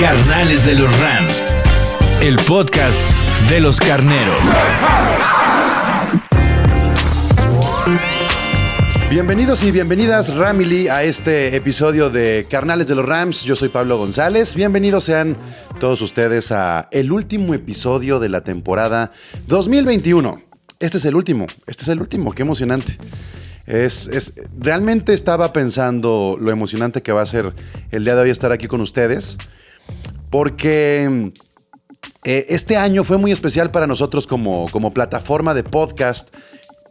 Carnales de los Rams. El podcast de los carneros. Bienvenidos y bienvenidas, Ramily, a este episodio de Carnales de los Rams. Yo soy Pablo González. Bienvenidos sean todos ustedes a el último episodio de la temporada 2021. Este es el último, este es el último, qué emocionante. Es, es- realmente estaba pensando lo emocionante que va a ser el día de hoy estar aquí con ustedes, porque eh, este año fue muy especial para nosotros como, como plataforma de podcast,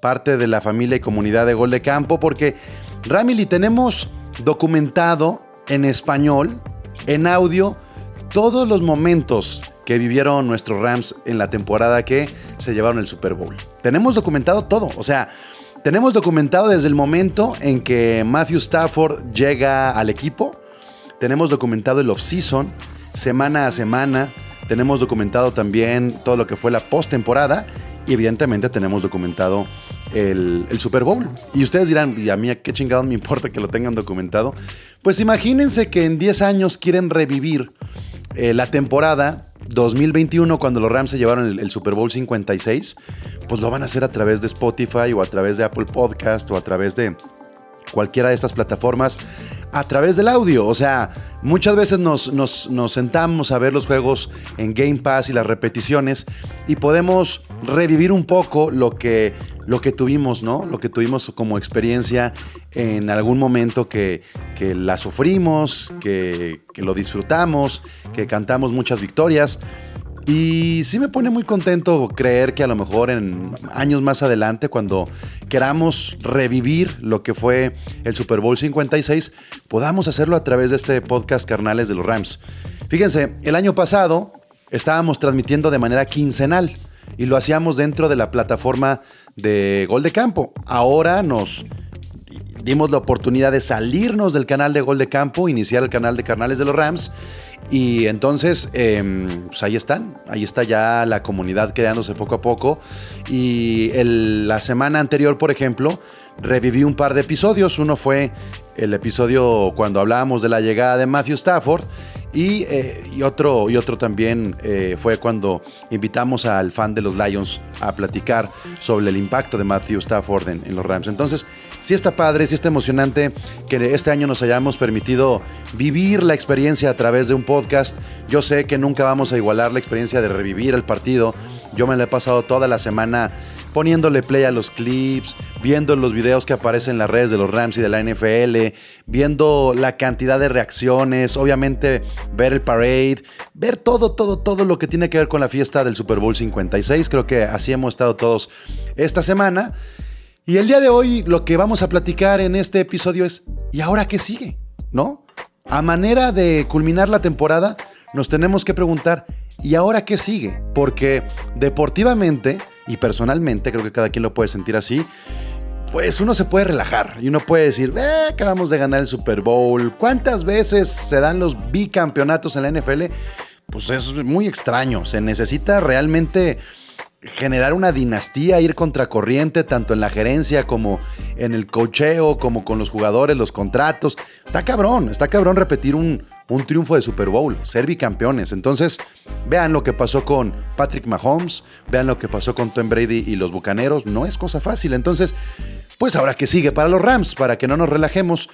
parte de la familia y comunidad de Gol de Campo, porque Ramily tenemos documentado en español, en audio, todos los momentos que vivieron nuestros Rams en la temporada que se llevaron el Super Bowl. Tenemos documentado todo, o sea, tenemos documentado desde el momento en que Matthew Stafford llega al equipo, tenemos documentado el off-season, semana a semana. Tenemos documentado también todo lo que fue la postemporada. Y evidentemente tenemos documentado el, Super Bowl. Y ustedes dirán, ¿y a mí a qué chingados me importa que lo tengan documentado? Pues imagínense que en 10 años quieren revivir eh, la temporada 2021 cuando los Rams se llevaron el, el Super Bowl 56. Pues lo van a hacer a través de Spotify o a través de Apple Podcast o a través de cualquiera de estas plataformas a través del audio. O sea, muchas veces nos, nos- nos sentamos a ver los juegos en Game Pass y las repeticiones y podemos revivir un poco lo que, lo que tuvimos, ¿no? Lo que tuvimos como experiencia en algún momento que, que la sufrimos, que, que lo disfrutamos, que cantamos muchas victorias. Y sí me pone muy contento creer que a lo mejor en años más adelante, cuando queramos revivir lo que fue el Super Bowl 56, podamos hacerlo a través de este podcast Carnales de los Rams. Fíjense, el año pasado estábamos transmitiendo de manera quincenal y lo hacíamos dentro de la plataforma de Gol de Campo. Ahora nos dimos la oportunidad de salirnos del canal de Gol de Campo, iniciar el canal de Carnales de los Rams. Y entonces, em, pues ahí están, ahí está ya la comunidad creándose poco a poco. Y la semana anterior, por ejemplo, reviví un par de episodios. Uno fue el episodio cuando hablábamos de la llegada de Matthew Stafford. Y, eh, otro, y otro también eh, fue cuando invitamos al fan de los Lions a platicar sobre el impacto de Matthew Stafford en los Rams. Entonces, sí está padre, sí está emocionante que este año nos hayamos permitido vivir la experiencia a través de un podcast. Yo sé que nunca vamos a igualar la experiencia de revivir el partido. Yo me la he pasado toda la semana poniéndole play a los clips, viendo los videos que aparecen en las redes de los Rams y de la NFL, viendo la cantidad de reacciones, obviamente ver el parade, ver todo, todo, todo lo que tiene que ver con la fiesta del Super Bowl 56. Creo que así hemos estado todos esta semana. Y el día de hoy lo que vamos a platicar en este episodio es, ¿y ahora qué sigue? ¿No? A manera de culminar la temporada, nos tenemos que preguntar, ¿y ahora qué sigue? Porque deportivamente y personalmente, creo que cada quien lo puede sentir así, pues uno se puede relajar y uno puede decir, "Eh, acabamos de ganar el Super Bowl. ¿Cuántas veces se dan los bicampeonatos en la NFL? Pues es muy extraño. Se necesita realmente generar una dinastía, ir contracorriente, tanto en la gerencia como en el cocheo, como con los jugadores, los contratos. Está cabrón, está cabrón repetir un, un triunfo de Super Bowl, ser bicampeones. Entonces, vean lo que pasó con Patrick Mahomes, vean lo que pasó con Tom Brady y los Bucaneros. No es cosa fácil. Entonces, pues ahora que sigue para los Rams, para que no nos relajemos.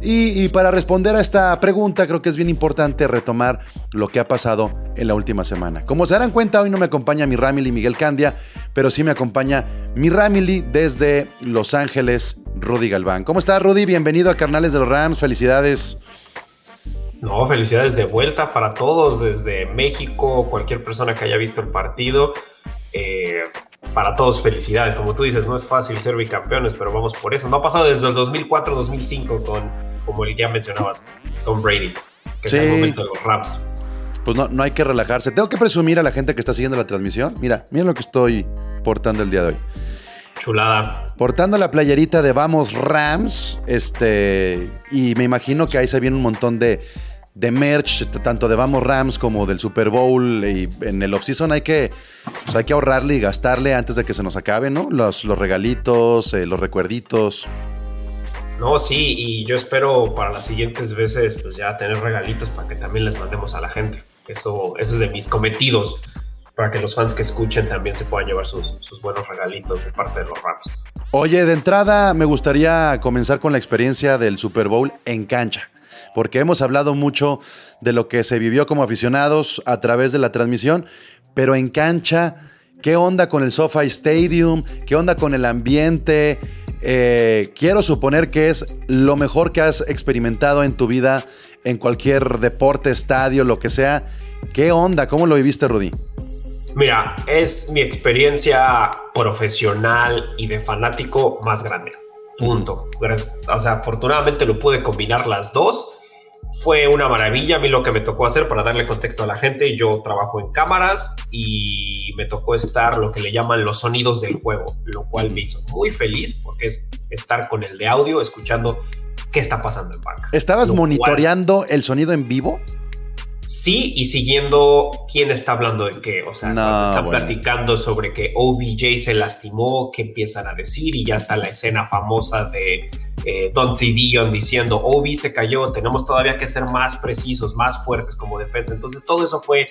Y, para responder a esta pregunta, creo que es bien importante retomar lo que ha pasado en la última semana. Como se darán cuenta, hoy no me acompaña mi Ramily Miguel Candia, pero sí me acompaña mi Ramily desde Los Ángeles, Rudy Galván. ¿Cómo estás, Rudy? Bienvenido a Carnales de los Rams. Felicidades. No, felicidades de vuelta para todos desde México, cualquier persona que haya visto el partido. Eh, para todos felicidades. Como tú dices, no es fácil ser bicampeones, pero vamos por eso. No ha pasado desde el 2004-2005 con, como el que ya mencionabas, Tom Brady, que Sí. es el momento de los Rams. pues no, no hay que relajarse. Tengo que presumir a la gente que está siguiendo la transmisión. Mira, mira lo que estoy portando el día de hoy. Chulada. Portando la playerita de Vamos Rams, este, y me imagino que ahí se viene un montón de, de merch, tanto de Vamos Rams como del Super Bowl. Y en el offseason hay que, pues hay que ahorrarle y gastarle antes de que se nos acabe, ¿no? Los, los regalitos, eh, los recuerditos. No, sí, y yo espero para las siguientes veces, pues ya tener regalitos para que también les mandemos a la gente. Eso, eso es de mis cometidos para que los fans que escuchen también se puedan llevar sus, sus, buenos regalitos de parte de los Rams. Oye, de entrada me gustaría comenzar con la experiencia del Super Bowl en cancha, porque hemos hablado mucho de lo que se vivió como aficionados a través de la transmisión, pero en cancha, ¿qué onda con el SoFi Stadium? ¿Qué onda con el ambiente? Eh, quiero suponer que es lo mejor que has experimentado en tu vida en cualquier deporte, estadio, lo que sea. ¿Qué onda? ¿Cómo lo viviste, Rudy? Mira, es mi experiencia profesional y de fanático más grande. Punto. O sea, afortunadamente lo pude combinar las dos. Fue una maravilla a mí lo que me tocó hacer para darle contexto a la gente. Yo trabajo en cámaras y me tocó estar lo que le llaman los sonidos del juego, lo cual me hizo muy feliz porque es estar con el de audio, escuchando qué está pasando en banca. ¿Estabas monitoreando el sonido en vivo? Sí, y siguiendo quién está hablando de qué. O sea, No, cuando están bueno. platicando sobre que OBJ se lastimó, qué empiezan a decir, y ya está la escena famosa de eh, Dante Dion diciendo, Obi se cayó, tenemos todavía que ser más precisos, más fuertes como defensa. Entonces, todo eso fue,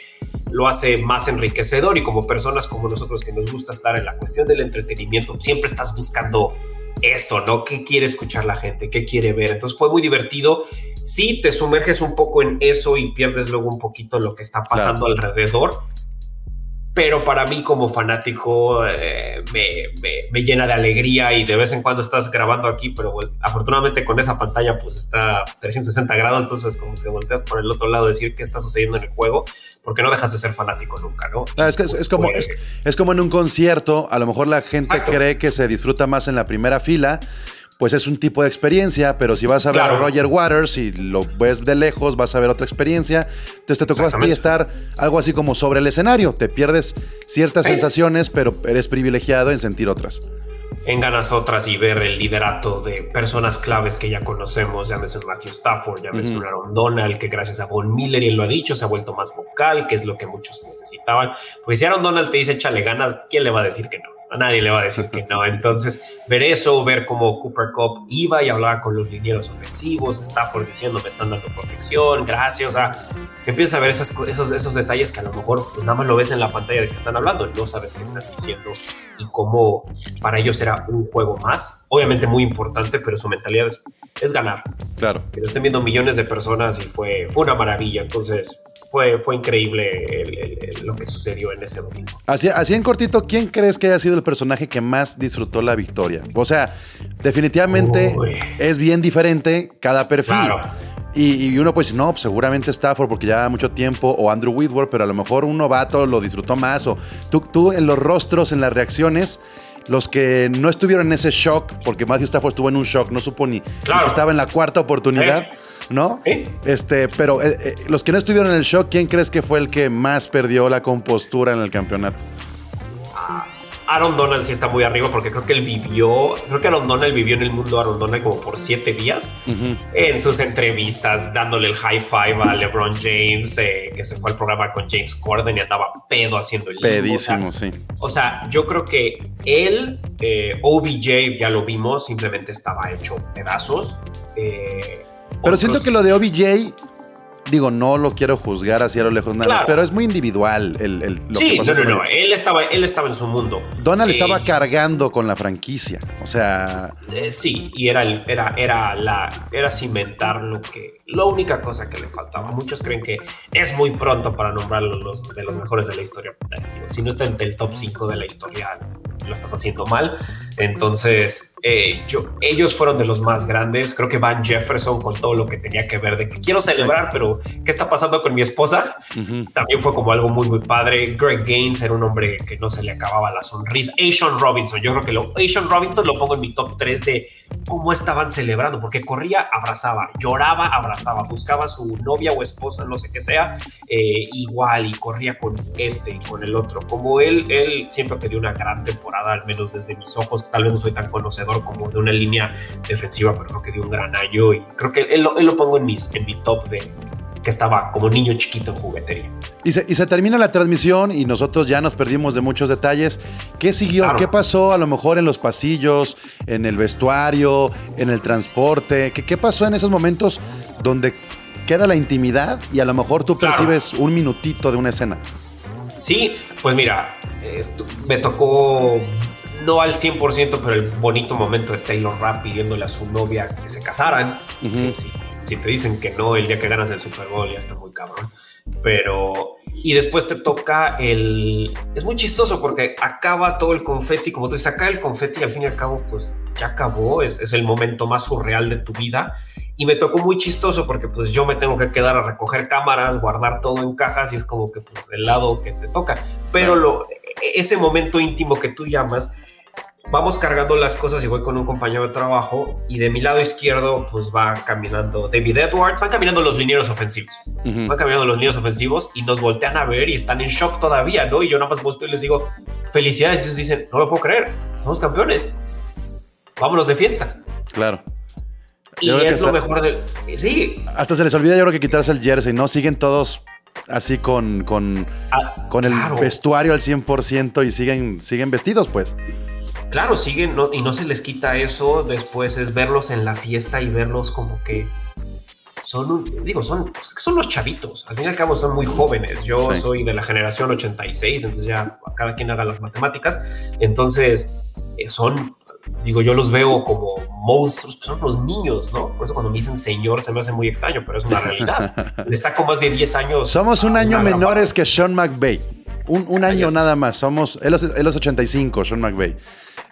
lo hace más enriquecedor, y como personas como nosotros que nos gusta estar en la cuestión del entretenimiento, siempre estás buscando eso, ¿no? ¿Qué quiere escuchar la gente? ¿Qué quiere ver? Entonces fue muy divertido. Sí, te sumerges un poco en eso y pierdes luego un poquito lo que está pasando alrededor. Pero para mí como fanático eh, me, me, me, llena de alegría y de vez en cuando estás grabando aquí, pero bueno, afortunadamente con esa pantalla pues está 360 grados, entonces como que volteas por el otro lado a decir qué está sucediendo en el juego, porque no dejas de ser fanático nunca, ¿no? Es, que es, es, como, es, es, como en un concierto, a lo mejor la gente Exacto. cree que se disfruta más en la primera fila, pues es un tipo de experiencia, pero si vas a ver claro. a Roger Waters y lo ves de lejos, vas a ver otra experiencia. Entonces te tocó a ti estar algo así como sobre el escenario. Te pierdes ciertas ¿Eh? sensaciones, pero eres privilegiado en sentir otras. En ganas otras y ver el liderato de personas claves que ya conocemos, llámese un Matthew Stafford, llámese uh -huh. un Aaron Donald, que gracias a Von Miller, y él lo ha dicho, se ha vuelto más vocal, que es lo que muchos necesitaban. Porque si Aaron Donald te dice échale ganas, ¿quién le va a decir que no? A nadie le va a decir que no. Entonces, ver eso, ver cómo Cooper Cup iba y hablaba con los linieros ofensivos, Stafford diciendo me están dando protección, gracias. O sea, empiezas a ver esas, esos, esos detalles que a lo mejor pues, nada más lo ves en la pantalla de que están hablando, no sabes qué están diciendo y cómo para ellos era un juego más. Obviamente muy importante, pero su mentalidad es, es ganar. Claro. Que lo estén viendo millones de personas y fue, fue una maravilla. Entonces, fue, fue increíble el, el, el, lo que sucedió en ese domingo. Así, así en cortito, ¿quién crees que haya sido el personaje que más disfrutó la victoria? O sea, definitivamente Uy. es bien diferente cada perfil. Claro. Y, y, uno pues no, pues, seguramente Stafford porque ya mucho tiempo, o Andrew Whitworth, pero a lo mejor un novato lo disfrutó más, o tú, tú en los rostros, en las reacciones, los que no estuvieron en ese shock, porque Matthew Stafford estuvo en un shock, no supo ni, claro. ni que estaba en la cuarta oportunidad. ¿Eh? ¿No? ¿Eh? Este, pero eh, eh, los que no estuvieron en el shock, ¿quién crees que fue el que más perdió la compostura en el campeonato? Aaron Donald sí está muy arriba porque creo que él vivió, creo que Aaron Donald vivió en el mundo Aaron Donald como por siete días uh -huh. en sus entrevistas, dándole el high five a LeBron James, eh, que se fue al programa con James Corden y andaba pedo haciendo el Pedísimo, o sea, sí. O sea, yo creo que él, eh, OBJ, ya lo vimos, simplemente estaba hecho pedazos. Eh, pero otros... siento que lo de OBJ digo, no lo quiero juzgar así a lo lejos nada, claro. pero es muy individual el, el lo Sí, que no, no, no, él estaba, él estaba en su mundo. Donald eh, estaba cargando con la franquicia, o sea... Eh, sí, y era, el, era, era, la, era cimentar lo que... La única cosa que le faltaba. Muchos creen que es muy pronto para nombrarlo los, de los mejores de la historia. Si no está entre el top 5 de la historia, lo estás haciendo mal. Entonces, eh, yo, ellos fueron de los más grandes. Creo que Van Jefferson con todo lo que tenía que ver de que quiero celebrar, pero ¿qué está pasando con mi esposa? También fue como algo muy, muy padre. Greg Gaines era un hombre que no se le acababa la sonrisa. Asian Robinson, yo creo que lo, Asian Robinson lo pongo en mi top 3 de cómo estaban celebrando, porque corría, abrazaba, lloraba, abrazaba, buscaba a su novia o esposa, no sé qué sea, eh, igual y corría con este y con el otro. Como él, él siento que dio una gran temporada, al menos desde mis ojos. Tal vez no soy tan conocedor como de una línea defensiva, pero creo que dio un gran año y creo que él, él lo pongo en, mis, en mi top de que estaba como niño chiquito en juguetería. Y se, y se, termina la transmisión y nosotros ya nos perdimos de muchos detalles. ¿Qué siguió? Claro. ¿Qué pasó a lo mejor en los pasillos, en el vestuario, en el transporte? ¿Qué, qué pasó en esos momentos donde queda la intimidad y a lo mejor tú claro. percibes un minutito de una escena? Sí, pues mira, esto, me tocó no al 100%, pero el bonito momento de Taylor Rapp pidiéndole a su novia que se casaran. Uh -huh. sí, si te dicen que no el día que ganas el Super Bowl ya está muy cabrón. Pero y después te toca el es muy chistoso porque acaba todo el confeti, como tú dices, acá el confeti y al fin y al cabo pues ya acabó, es, es el momento más surreal de tu vida y me tocó muy chistoso porque pues yo me tengo que quedar a recoger cámaras, guardar todo en cajas y es como que pues del lado que te toca. Pero lo, ese momento íntimo que tú llamas, vamos cargando las cosas y voy con un compañero de trabajo y de mi lado izquierdo pues va caminando David Edwards, van caminando los linieros ofensivos, uh -huh. van caminando los linieros ofensivos y nos voltean a ver y están en shock todavía, ¿no? Y yo nada más volteo y les digo, felicidades, y ellos dicen, no lo puedo creer, somos campeones, vámonos de fiesta. Claro. Y es lo mejor del... Sí. Hasta se les olvida yo creo que quitarse el jersey, ¿no? Siguen todos así con, con, ah, con el claro. vestuario al 100% y siguen, siguen vestidos, pues. Claro, siguen no, y no se les quita eso. Después es verlos en la fiesta y verlos como que son, un, digo, son, pues, son los chavitos. Al fin y al cabo son muy jóvenes. Yo sí. soy de la generación 86, entonces ya cada quien haga las matemáticas. Entonces eh, son, digo, yo los veo como monstruos, pues son los niños, ¿no? Por eso cuando me dicen señor se me hace muy extraño, pero es una realidad. Les saco más de 10 años. Somos un año menores que Sean McVay. Un, un año nada más. Somos, él es, él es 85, Sean McVay.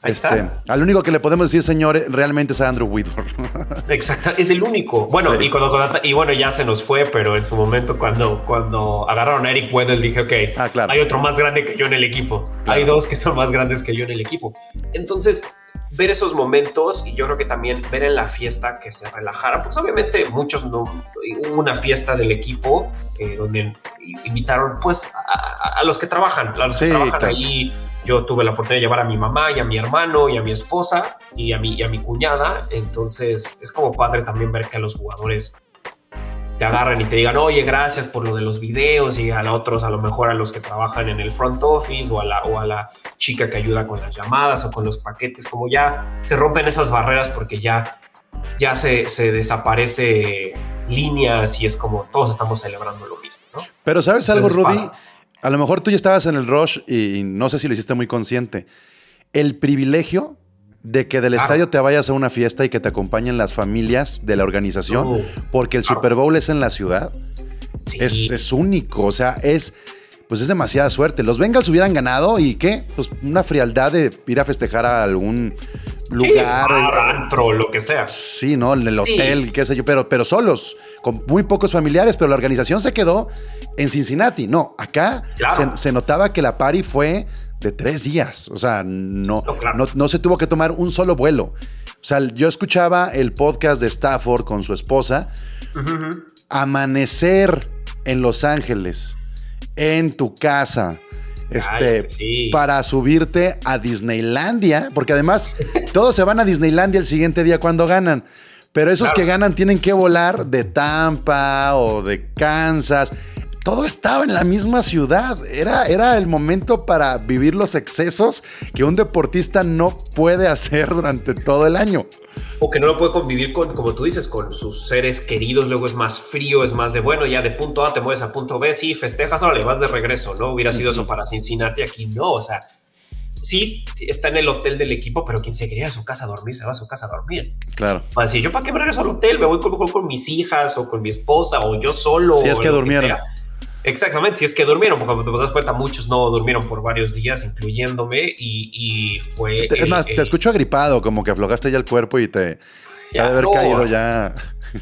Ahí este, está. Al único que le podemos decir, señor, realmente es Andrew Whitworth. Exacto, es el único. Bueno, sí. y, cuando, y bueno, ya se nos fue, pero en su momento, cuando, cuando agarraron a Eric Weddle, dije, ok, ah, claro. hay otro más grande que yo en el equipo. Claro. Hay dos que son más grandes que yo en el equipo. Entonces, ver esos momentos y yo creo que también ver en la fiesta que se relajara, pues obviamente muchos no, hubo una fiesta del equipo eh, donde invitaron pues a, a, los que trabajan, a los que trabajan claro. ahí. Yo tuve la oportunidad de llevar a mi mamá y a mi hermano y a mi esposa y a mi, y a mi cuñada, entonces es como padre también ver que a los jugadores te agarran y te digan, oye, gracias por lo de los videos y a otros, a lo mejor a los que trabajan en el front office o a la, o a la chica que ayuda con las llamadas o con los paquetes, como ya se rompen esas barreras porque ya, ya se, se desaparece líneas y es como todos estamos celebrando lo mismo, ¿no? Pero ¿sabes Entonces, algo, Rudy? A lo mejor tú ya estabas en el rush y no sé si lo hiciste muy consciente. El privilegio de que del claro. estadio te vayas a una fiesta y que te acompañen las familias de la organización, porque el claro. Super Bowl es en la ciudad, sí. es, es, único, o sea, es, pues es demasiada suerte. Los Bengals hubieran ganado y qué, pues una frialdad de ir a festejar a algún lugar, sí, antro, lo que sea. Sí, no, en el hotel, sí. qué sé yo, pero, pero solos, con muy pocos familiares, pero la organización se quedó en Cincinnati. No, acá claro. se, se notaba que la party fue de tres días. O sea, no, no, claro. no, no, se tuvo que tomar un solo vuelo. O sea, yo escuchaba el podcast de Stafford con su esposa. Uh -huh. Amanecer en Los Ángeles, en tu casa. Este, Ay, sí. para subirte a Disneylandia, porque además todos se van a Disneylandia el siguiente día cuando ganan. Pero esos claro. que ganan tienen que volar de Tampa o de Kansas todo estaba en la misma ciudad. Era, era el momento para vivir los excesos que un deportista no puede hacer durante todo el año. O que no lo puede convivir con, como tú dices, con sus seres queridos. Luego es más frío, es más de bueno, ya de punto A te mueves a punto B, sí, festejas, o le vas de regreso, ¿no? Hubiera sido eso para Cincinnati, aquí no, o sea. Sí, está en el hotel del equipo, pero quien se quería a su casa a dormir, se va a su casa a dormir. Claro. Así, yo para qué me regreso al hotel, me voy con, con, con mis hijas o con mi esposa o yo solo. Si es que durmieron. Que Exactamente, si es que durmieron, porque como te das cuenta, muchos no durmieron por varios días, incluyéndome, y, y fue... Es más, te escucho agripado, como que aflojaste ya el cuerpo y te... Ya, de haber caído ya...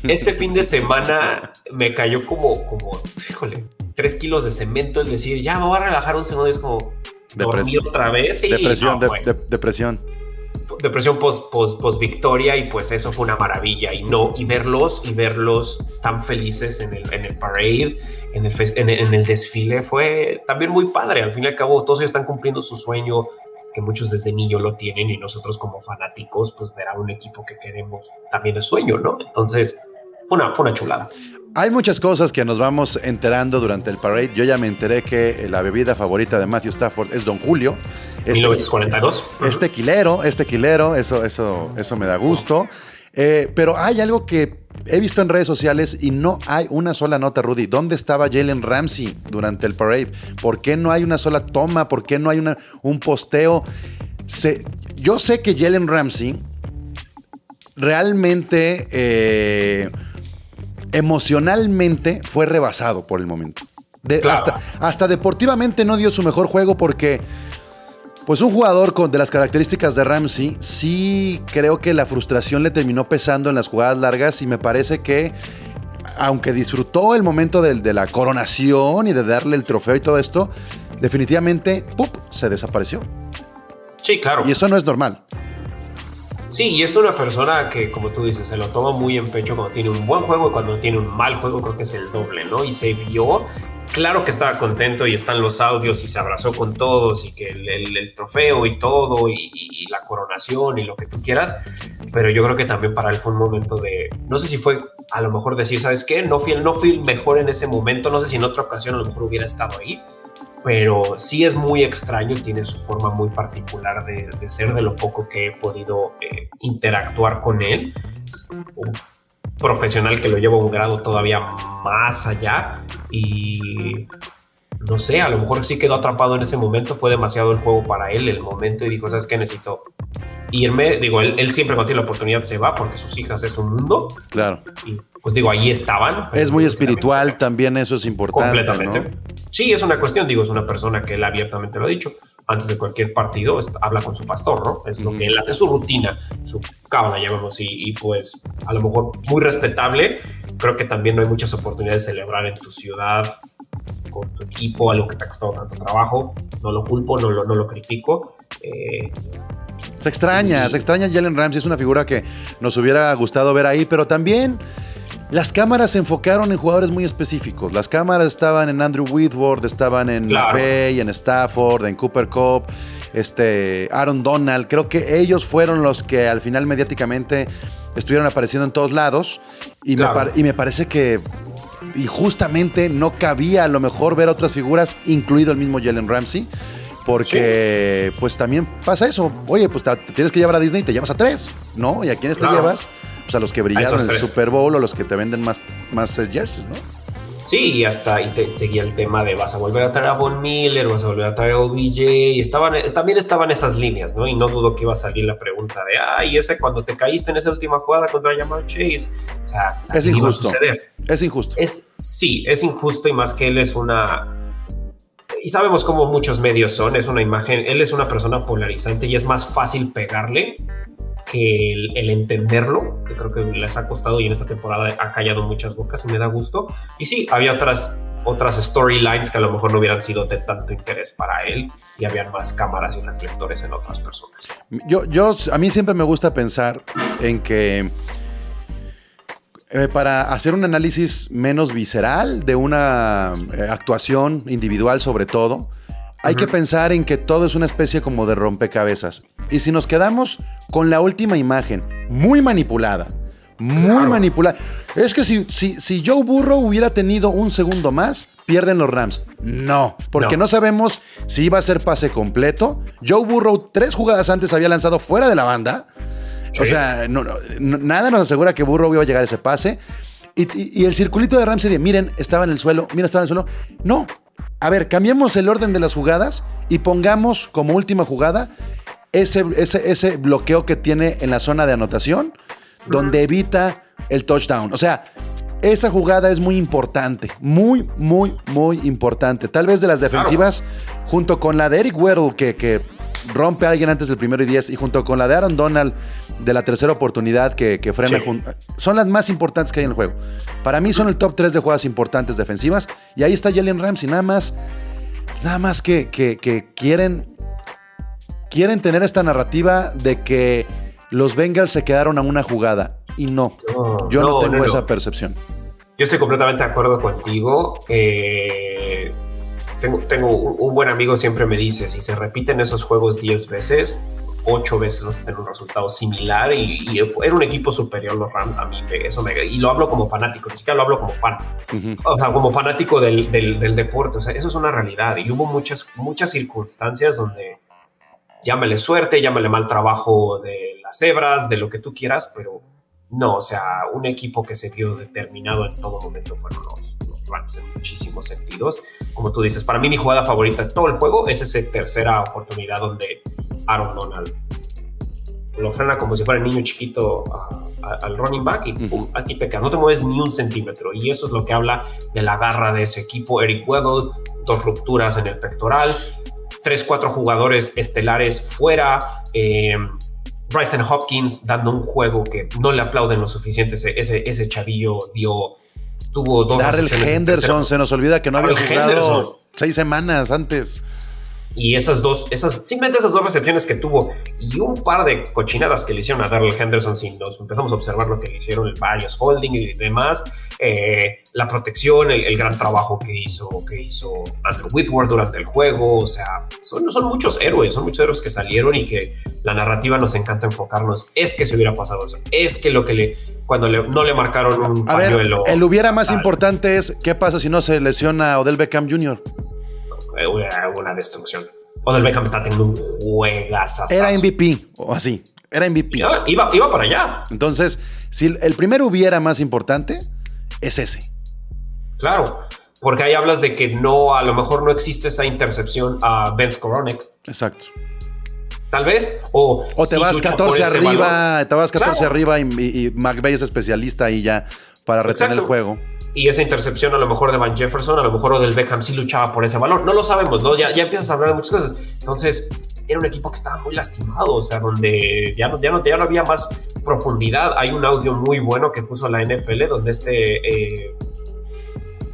Este fin de semana me cayó como, como, híjole, tres kilos de cemento, es decir, ya me voy a relajar un segundo, y es como... Depresión. otra vez. Y, depresión, depresión depresión post, post, post, victoria y pues eso fue una maravilla. Y no y verlos y verlos tan felices en el, en el parade en el, en, el desfile fue también muy padre. Al fin y al cabo todos ellos están cumpliendo su sueño que muchos desde niño lo tienen y nosotros como fanáticos pues ver a un equipo que queremos también es sueño no entonces fue una, fue una chulada hay muchas cosas que nos vamos enterando durante el parade. Yo ya me enteré que la bebida favorita de Matthew Stafford es Don Julio. Este, 1942. Este tequilero, este tequilero, eso, eso, eso me da gusto. Eh, pero hay algo que he visto en redes sociales y no hay una sola nota, Rudy. ¿Dónde estaba Jalen Ramsey durante el parade? ¿Por qué no hay una sola toma? ¿Por qué no hay una, un posteo? yo sé que Jalen Ramsey realmente... Eh, emocionalmente fue rebasado por el momento. hasta, deportivamente no dio su mejor juego porque, pues un jugador con, de las características de Ramsey, sí creo que la frustración le terminó pesando en las jugadas largas y me parece que, aunque disfrutó el momento de, de la coronación y de darle el trofeo y todo esto, definitivamente, ¡pup!, se desapareció. Sí, claro. Y eso no es normal. Sí, y es una persona que, como tú dices, se lo toma muy en pecho cuando tiene un buen juego y cuando tiene un mal juego, creo que es el doble, ¿no? Y se vio, claro que estaba contento y están los audios y se abrazó con todos y que el, trofeo y todo y, la coronación y lo que tú quieras, pero yo creo que también para él fue un momento de, no sé si fue a lo mejor decir, ¿sabes qué? No fui, no fui mejor en ese momento, no sé si en otra ocasión a lo mejor hubiera estado ahí, pero sí es muy extraño, tiene su forma muy particular de, ser de lo poco que he podido eh, interactuar con él. un profesional que lo lleva a un grado todavía más allá y no sé, a lo mejor sí quedó atrapado en ese momento, fue demasiado el juego para él, el momento y dijo, ¿sabes qué? Necesito irme, digo, él, siempre cuando tiene la oportunidad se va porque sus hijas es un mundo. Claro. Y pues digo, ahí estaban. Es muy espiritual también, eso es importante. Completamente. Sí, es una cuestión, digo, es una persona que él abiertamente lo ha dicho. Antes de cualquier partido habla con su pastor, ¿no? Es lo que él hace, su rutina, su cábala, llamamos, y, y pues a lo mejor muy respetable. Creo que también no hay muchas oportunidades de celebrar en tu ciudad con tu equipo, algo que te ha costado tanto trabajo. No lo culpo, no lo, no lo critico. Eh, se extraña, se extraña Jalen Ramsey, es una figura que nos hubiera gustado ver ahí, pero también las cámaras se enfocaron en jugadores muy específicos. Las cámaras estaban en Andrew Whitworth, estaban en claro. en Stafford, en Cooper Cup, este, Aaron Donald. Creo que ellos fueron los que al final mediáticamente estuvieron apareciendo en todos lados. Y, me, y me parece que y justamente no cabía a lo mejor ver otras figuras, incluido el mismo Jalen Ramsey. Porque, pues también pasa eso. Oye, pues te, tienes que llevar a Disney y te llevas a tres, ¿no? ¿Y a quiénes te llevas? Pues, a los que brillaron en el Super Bowl o los que te venden más, más eh, jerseys, ¿no? Sí, y hasta y te, seguía el tema de vas a volver a traer a Von Miller, vas a volver a traer a OBJ, y estaban, también estaban esas líneas, ¿no? Y no dudo que iba a salir la pregunta de, ay, ese cuando te caíste en esa última jugada contra Jamal Chase. O sea, es injusto. Es injusto. Es, sí, es injusto y más que él es una y sabemos cómo muchos medios son, es una imagen, él es una persona polarizante y es más fácil pegarle que el, entenderlo, que creo que les ha costado y en esta temporada ha callado muchas bocas y me da gusto. Y sí, había otras, otras storylines que a lo mejor no hubieran sido de tanto interés para él y habían más cámaras y reflectores en otras personas. Yo, yo, a mí siempre me gusta pensar en que eh, para hacer un análisis menos visceral de una eh, actuación individual sobre todo, hay que pensar en que todo es una especie como de rompecabezas. Y si nos quedamos con la última imagen, muy manipulada, muy manipulada. Es que si, si, si, Joe Burrow hubiera tenido un segundo más, pierden los Rams. No, porque no. sabemos si iba a ser pase completo. Joe Burrow tres jugadas antes había lanzado fuera de la banda. O sea, nada nos asegura que Burrow iba a llegar a ese pase. Y, el circulito de Ramsey de, miren, estaba en el suelo, miren, estaba en el suelo. No, a ver, cambiemos el orden de las jugadas y pongamos como última jugada ese, ese, ese bloqueo que tiene en la zona de anotación, donde evita el touchdown. O sea, esa jugada es muy importante, muy, muy, muy importante. Tal vez de las defensivas, junto con la de Eric Weddle, que, que rompe a alguien antes del primero y diez, y junto con la de Aaron Donald de la tercera oportunidad que, que frena, Sí. jun- son las más importantes que hay en el juego. Para mí son el top 3 de jugadas importantes defensivas, y ahí está Jalen Ramsey, nada más, nada más que, que- que quieren, quieren tener esta narrativa de que los Bengals se quedaron a una jugada, y no, No, yo no, no, tengo no, no. esa percepción. Yo estoy completamente de acuerdo contigo. Eh, tengo, tengo un, buen amigo siempre me dice, si se repiten esos juegos 10 veces, 8 veces vas a tener un resultado similar y, y era un equipo superior los Rams a mí, eso me, y lo hablo como fanático, ni siquiera lo hablo como fan, Ujú. o sea, como fanático del, del- del deporte, o sea, eso es una realidad y hubo muchas, muchas circunstancias donde llámale suerte, llámale mal trabajo de las hebras, de lo que tú quieras, pero no, o sea, un equipo que se vio determinado en todo momento fueron los, Rams en muchísimos sentidos. Como tú dices, para mí mi jugada favorita de todo el juego es esa tercera oportunidad donde Aaron Donald lo frena como si fuera el niño chiquito a- a- al running back y pum, aquí quedas, no te mueves ni un centímetro. Y eso es lo que habla de la garra de ese equipo. Eric Weddle, dos rupturas en el pectoral, tres, cuatro jugadores estelares fuera. eh, Bryson Hopkins dando un juego que no le aplauden lo suficiente. Ese, ese, ese chavillo dio, tuvo dos. Darrell Henderson, se nos olvida que no había jugado Henderson. seis semanas antes. Y esas dos, esas, simplemente esas dos recepciones que tuvo y un par de cochinadas que le hicieron a Darrell Henderson, si nos empezamos a observar lo que le hicieron en varios holding y demás, eh, la protección, el, el gran trabajo que hizo, que hizo Andrew Whitworth durante el juego, o sea, son, son muchos héroes, son muchos héroes que salieron y que la narrativa nos encanta enfocarnos, es que se hubiera pasado eso, es que lo que le, cuando le- no le marcaron un A ver, el hubiera más tal. importante es qué pasa si no se lesiona Odell Beckham Jr. eh, una, una destrucción. Odell Beckham está teniendo un juegazo. Era MVP o así, era MVP. Iba, iba, iba para allá. Entonces, si el primero hubiera más importante, es ese. Claro, porque ahí hablas de que no, a lo mejor no existe esa intercepción a Ben Skoronek, Exacto. Tal vez, o, O te vas lucha 14 por ese arriba, te vas 14 Claro. arriba y, y, y McVay es especialista ahí ya para retener Exacto. el juego. Y esa intercepción a lo mejor de Van Jefferson, a lo mejor o del Beckham sí luchaba por ese balón. No lo sabemos, ¿no? Ya, ya empiezas a hablar de muchas cosas. Entonces, era un equipo que estaba muy lastimado, o sea, donde ya no, ya no, ya no había más profundidad. Hay un audio muy bueno que puso la NFL donde este, eh,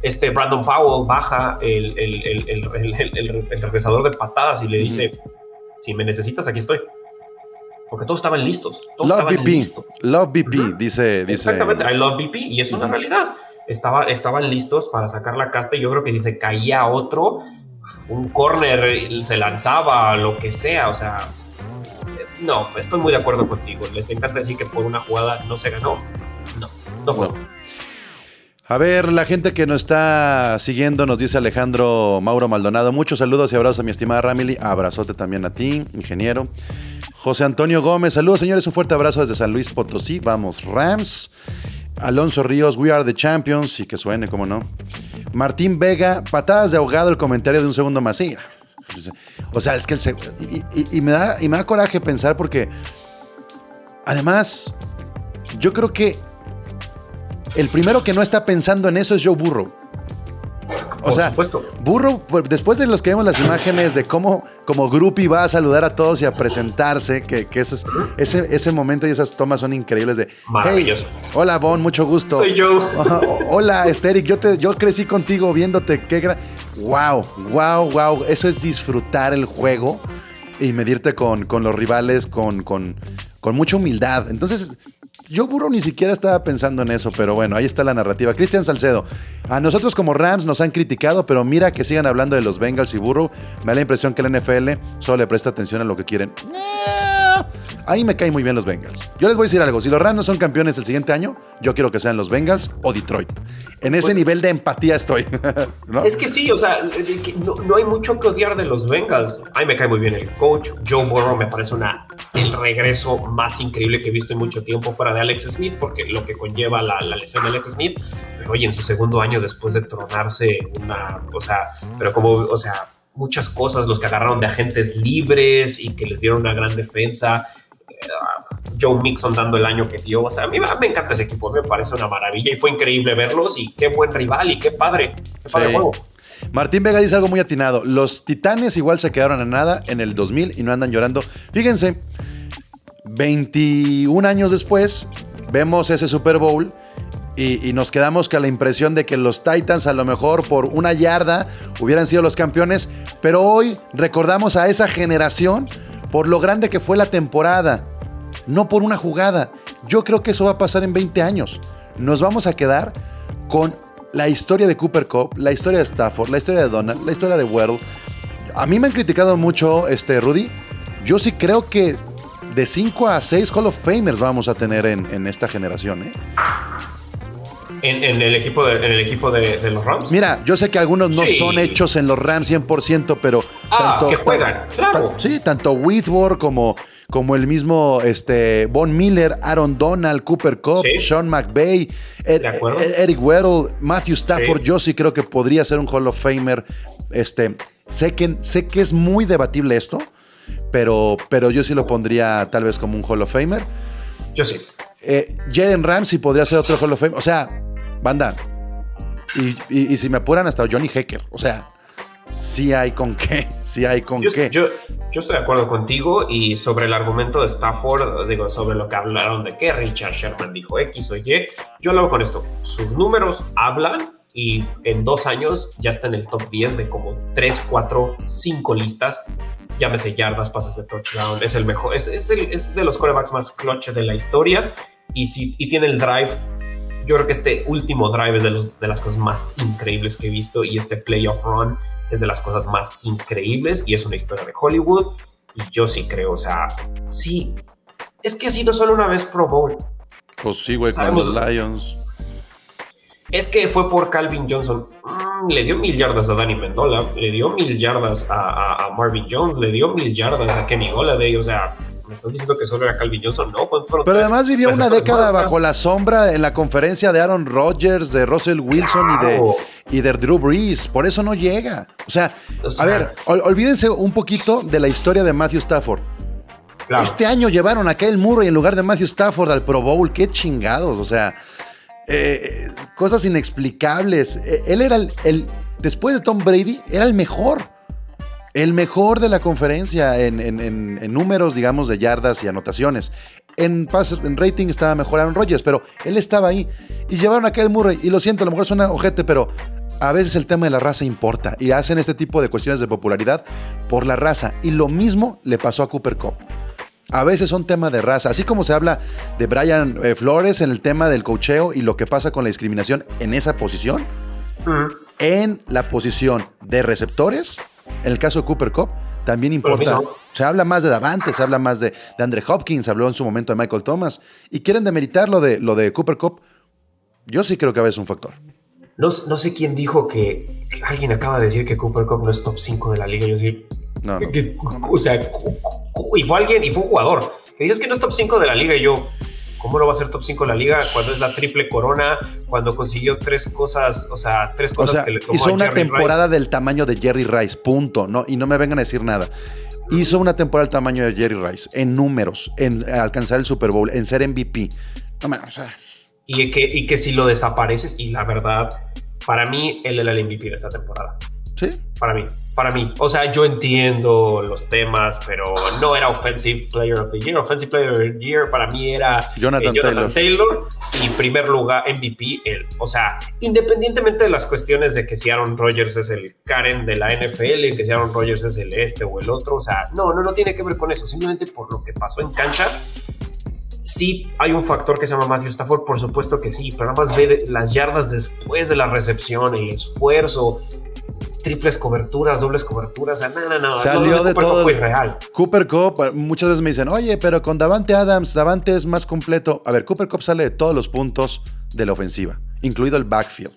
este Brandon Powell baja el, el, el, el, el- el- el- el regresador de patadas y le dice, si me necesitas, aquí estoy. Porque todos estaban listos. Todos Love estaban BP. listos. Love BP, Ujú. dice, dice. Exactamente, I love BP y es una realidad. Estaba, estaban listos para sacar la casta y yo creo que si se caía otro, un corner se lanzaba, lo que sea, o sea, no, estoy muy de acuerdo contigo. Les encanta decir que por una jugada no se ganó. No, no fue. No. A ver, la gente que nos está siguiendo nos dice Alejandro Mauro Maldonado. Muchos saludos y abrazos a mi estimada Ramily. Abrazote también a ti, ingeniero. José Antonio Gómez, saludos señores, un fuerte abrazo desde San Luis Potosí. Vamos, Rams. Alonso Ríos, We Are the Champions. Y que suene, como no. Martín Vega, patadas de ahogado, el comentario de un segundo más. O sea, es que el y me da, y me da coraje pensar porque además yo creo que el primero que no está pensando en eso es Joe Burrow. O Por sea, supuesto. Burrow, pues, después de los que vemos las imágenes de cómo como groupie va a saludar a todos y a presentarse, que, que ese, ese momento y esas tomas son increíbles de Maravilloso. "Hey, hola Bon, mucho gusto. Soy yo. Hola, Esteric, yo, te, yo crecí contigo viéndote. Qué gran. Wow, wow, wow. Eso es disfrutar el juego y medirte con, con los rivales con, con, con mucha humildad. Entonces, yo burro ni siquiera estaba pensando en eso, pero bueno, ahí está la narrativa. Cristian Salcedo, a nosotros como Rams nos han criticado, pero mira que sigan hablando de los Bengals y burro. Me da la impresión que la NFL solo le presta atención a lo que quieren. Ahí me caen muy bien los Bengals. Yo les voy a decir algo, si los Rams no son campeones el siguiente año, yo quiero que sean los Bengals o Detroit. En ese Pues- nivel de empatía estoy. ¿no? Es que sí, o sea, no, no hay mucho que odiar de los Bengals. A mí me cae muy bien el coach. Joe Burrow me parece una, el regreso más increíble que he visto en mucho tiempo fuera de Alex Smith, porque lo que conlleva la, la lesión de Alex Smith. Pero oye, en su segundo año después de tronarse una, o sea, pero como, o sea, muchas cosas, los que agarraron de agentes libres y que les dieron una gran defensa. Joe Mixon dando el año que dio. O sea, a mí me encanta ese equipo, me parece una maravilla y fue increíble verlos y qué buen rival y qué padre, qué padre Sí. juego. Martín Vega dice algo muy atinado. Los Titanes igual se quedaron a nada en el 2000 y no andan llorando. Fíjense, 21 años después, vemos ese Super Bowl y, y nos quedamos con la impresión de que los Titans a lo mejor por una yarda hubieran sido los campeones, pero hoy recordamos a esa generación por lo grande que fue la temporada, no por una jugada. Yo creo que eso va a pasar en 20 años. Nos vamos a quedar con la historia de Cooper Cup, la historia de Stafford, la historia de Donald, la historia de Weddle. A mí me han criticado mucho, este, Rudy. Yo sí creo que de 5 a 6 Hall of Famers vamos a tener en, en esta generación. ¿eh? En, en el equipo, de, en el equipo de, de los Rams. Mira, yo sé que algunos no Sí. son hechos en los Rams 100%, pero Ah, que juegan, claro. sí, tanto Whitworth como, como el mismo este, Von Miller, Aaron Donald, Cooper Cup, Sí. Sean McVay, Eric Weddle, Matthew Stafford. Sí. Yo sí creo que podría ser un Hall of Famer. Este, sé, que, sé que es muy debatible esto, pero, pero yo sí lo pondría tal vez como un Hall of Famer. Yo sí. Eh, Jalen Ramsey podría ser otro Hall of Fame. O sea, banda. Y, y- y si me apuran, hasta Johnny Hecker. O sea, sí hay con qué. Sí hay con Yo, qué. yo- yo estoy de acuerdo contigo y sobre el argumento de Stafford, digo, sobre lo que hablaron de que Richard Sherman dijo X o Y, yo hablo con esto. Sus números hablan y en dos años ya está en el top 10 de como 3, 4, 5 listas. Llámese yardas, pases de touchdown. Es el mejor, es, es, el- es de los corebacks más clutch de la historia y, si, y tiene el drive. Yo creo que este último drive es de, los, de las cosas más increíbles que he visto y este playoff run es de las cosas más increíbles y es una historia de Hollywood. Y yo sí creo, o sea, sí, es que ha sido solo una vez Pro Bowl. Pues sí, güey, con los Lions. Es que fue por Calvin Johnson. Mm, le dio mil yardas a Danny Mendola, le dio mil yardas a, a- a Marvin Jones, le dio mil yardas a Kenny Golladay. O sea, ¿me estás diciendo que solo era Calvin Johnson? No, fue Pero tres además vivió una década bajo la sombra en la conferencia de Aaron Rodgers, de Russell Wilson y, de, y de Drew Brees. Por eso no llega. O sea, O sea- a ver, ol- olvídense un poquito de la historia de Matthew Stafford. Claro. Este año llevaron a Kyle Murray en lugar de Matthew Stafford al Pro Bowl. Qué chingados. O sea, eh, cosas inexplicables. Eh, él era el, el- Después de Tom Brady, era el mejor. El mejor de la conferencia en, en- en- en números, digamos, de yardas y anotaciones. En, pas- en rating estaba mejor Aaron Rodgers, pero él estaba ahí. Y llevaron a Kyle Murray. Y lo siento, a lo mejor suena ojete, pero a veces el tema de la raza importa. Y hacen este tipo de cuestiones de popularidad por la raza. Y lo mismo le pasó a Cooper Cup. A veces son temas de raza, así como se habla de Brian eh, Flores en el tema del cocheo y lo que pasa con la discriminación en esa posición, en la posición de receptores, en el caso de Cooper Cup, también importa. Se habla más de Davante, se habla más de, de Andre Hopkins, habló en su momento de Michael Thomas, y quieren demeritar lo de, lo de Cooper Cup. Yo sí creo que a veces es un factor. No, no sé quién dijo que, que alguien acaba de decir que Cooper Cup no es top 5 de la liga. Yo decir, No, no. que- o sea, y fue alguien, y fue un jugador que dijo "Es que no es top 5 de la liga. Y yo, ¿cómo no va a ser top 5 de la liga cuando es la triple corona? Cuando consiguió tres cosas, o sea, tres O cosas sea, que le tomó hizo a una Jerry temporada del tamaño de Jerry Rice, punto. No, y no me vengan a decir nada. Hizo una temporada del tamaño de Jerry Rice, en números, en alcanzar el Super Bowl, en ser MVP. No o sea. Y que, y que si lo desapareces, y la verdad, para mí, él era el MVP de esta temporada. Sí. Para mí, para mí. O sea, yo entiendo los temas, pero no era Offensive Player of the Year. Offensive Player of the Year para mí era eh, Jonathan Taylor. y primer lugar MVP él. O sea, independientemente de las cuestiones de que si Aaron Rodgers es el Karen de la NFL, que si Aaron Rodgers es el este o el otro, o sea, no, no, no tiene que ver con eso. Simplemente por lo que pasó en cancha. Sí, hay un factor que se llama Matthew Stafford, por supuesto que sí, pero nada más ver las yardas después de la recepción, el esfuerzo, triples coberturas, dobles coberturas. no, no, no. Salió lo de Cooper todo. Fue real. Cooper Cup, eh, muchas veces me dicen, oye, pero con Davante Adams, Davante es más completo. A ver, Cooper Cup sale de todos los puntos de la ofensiva, incluido el backfield.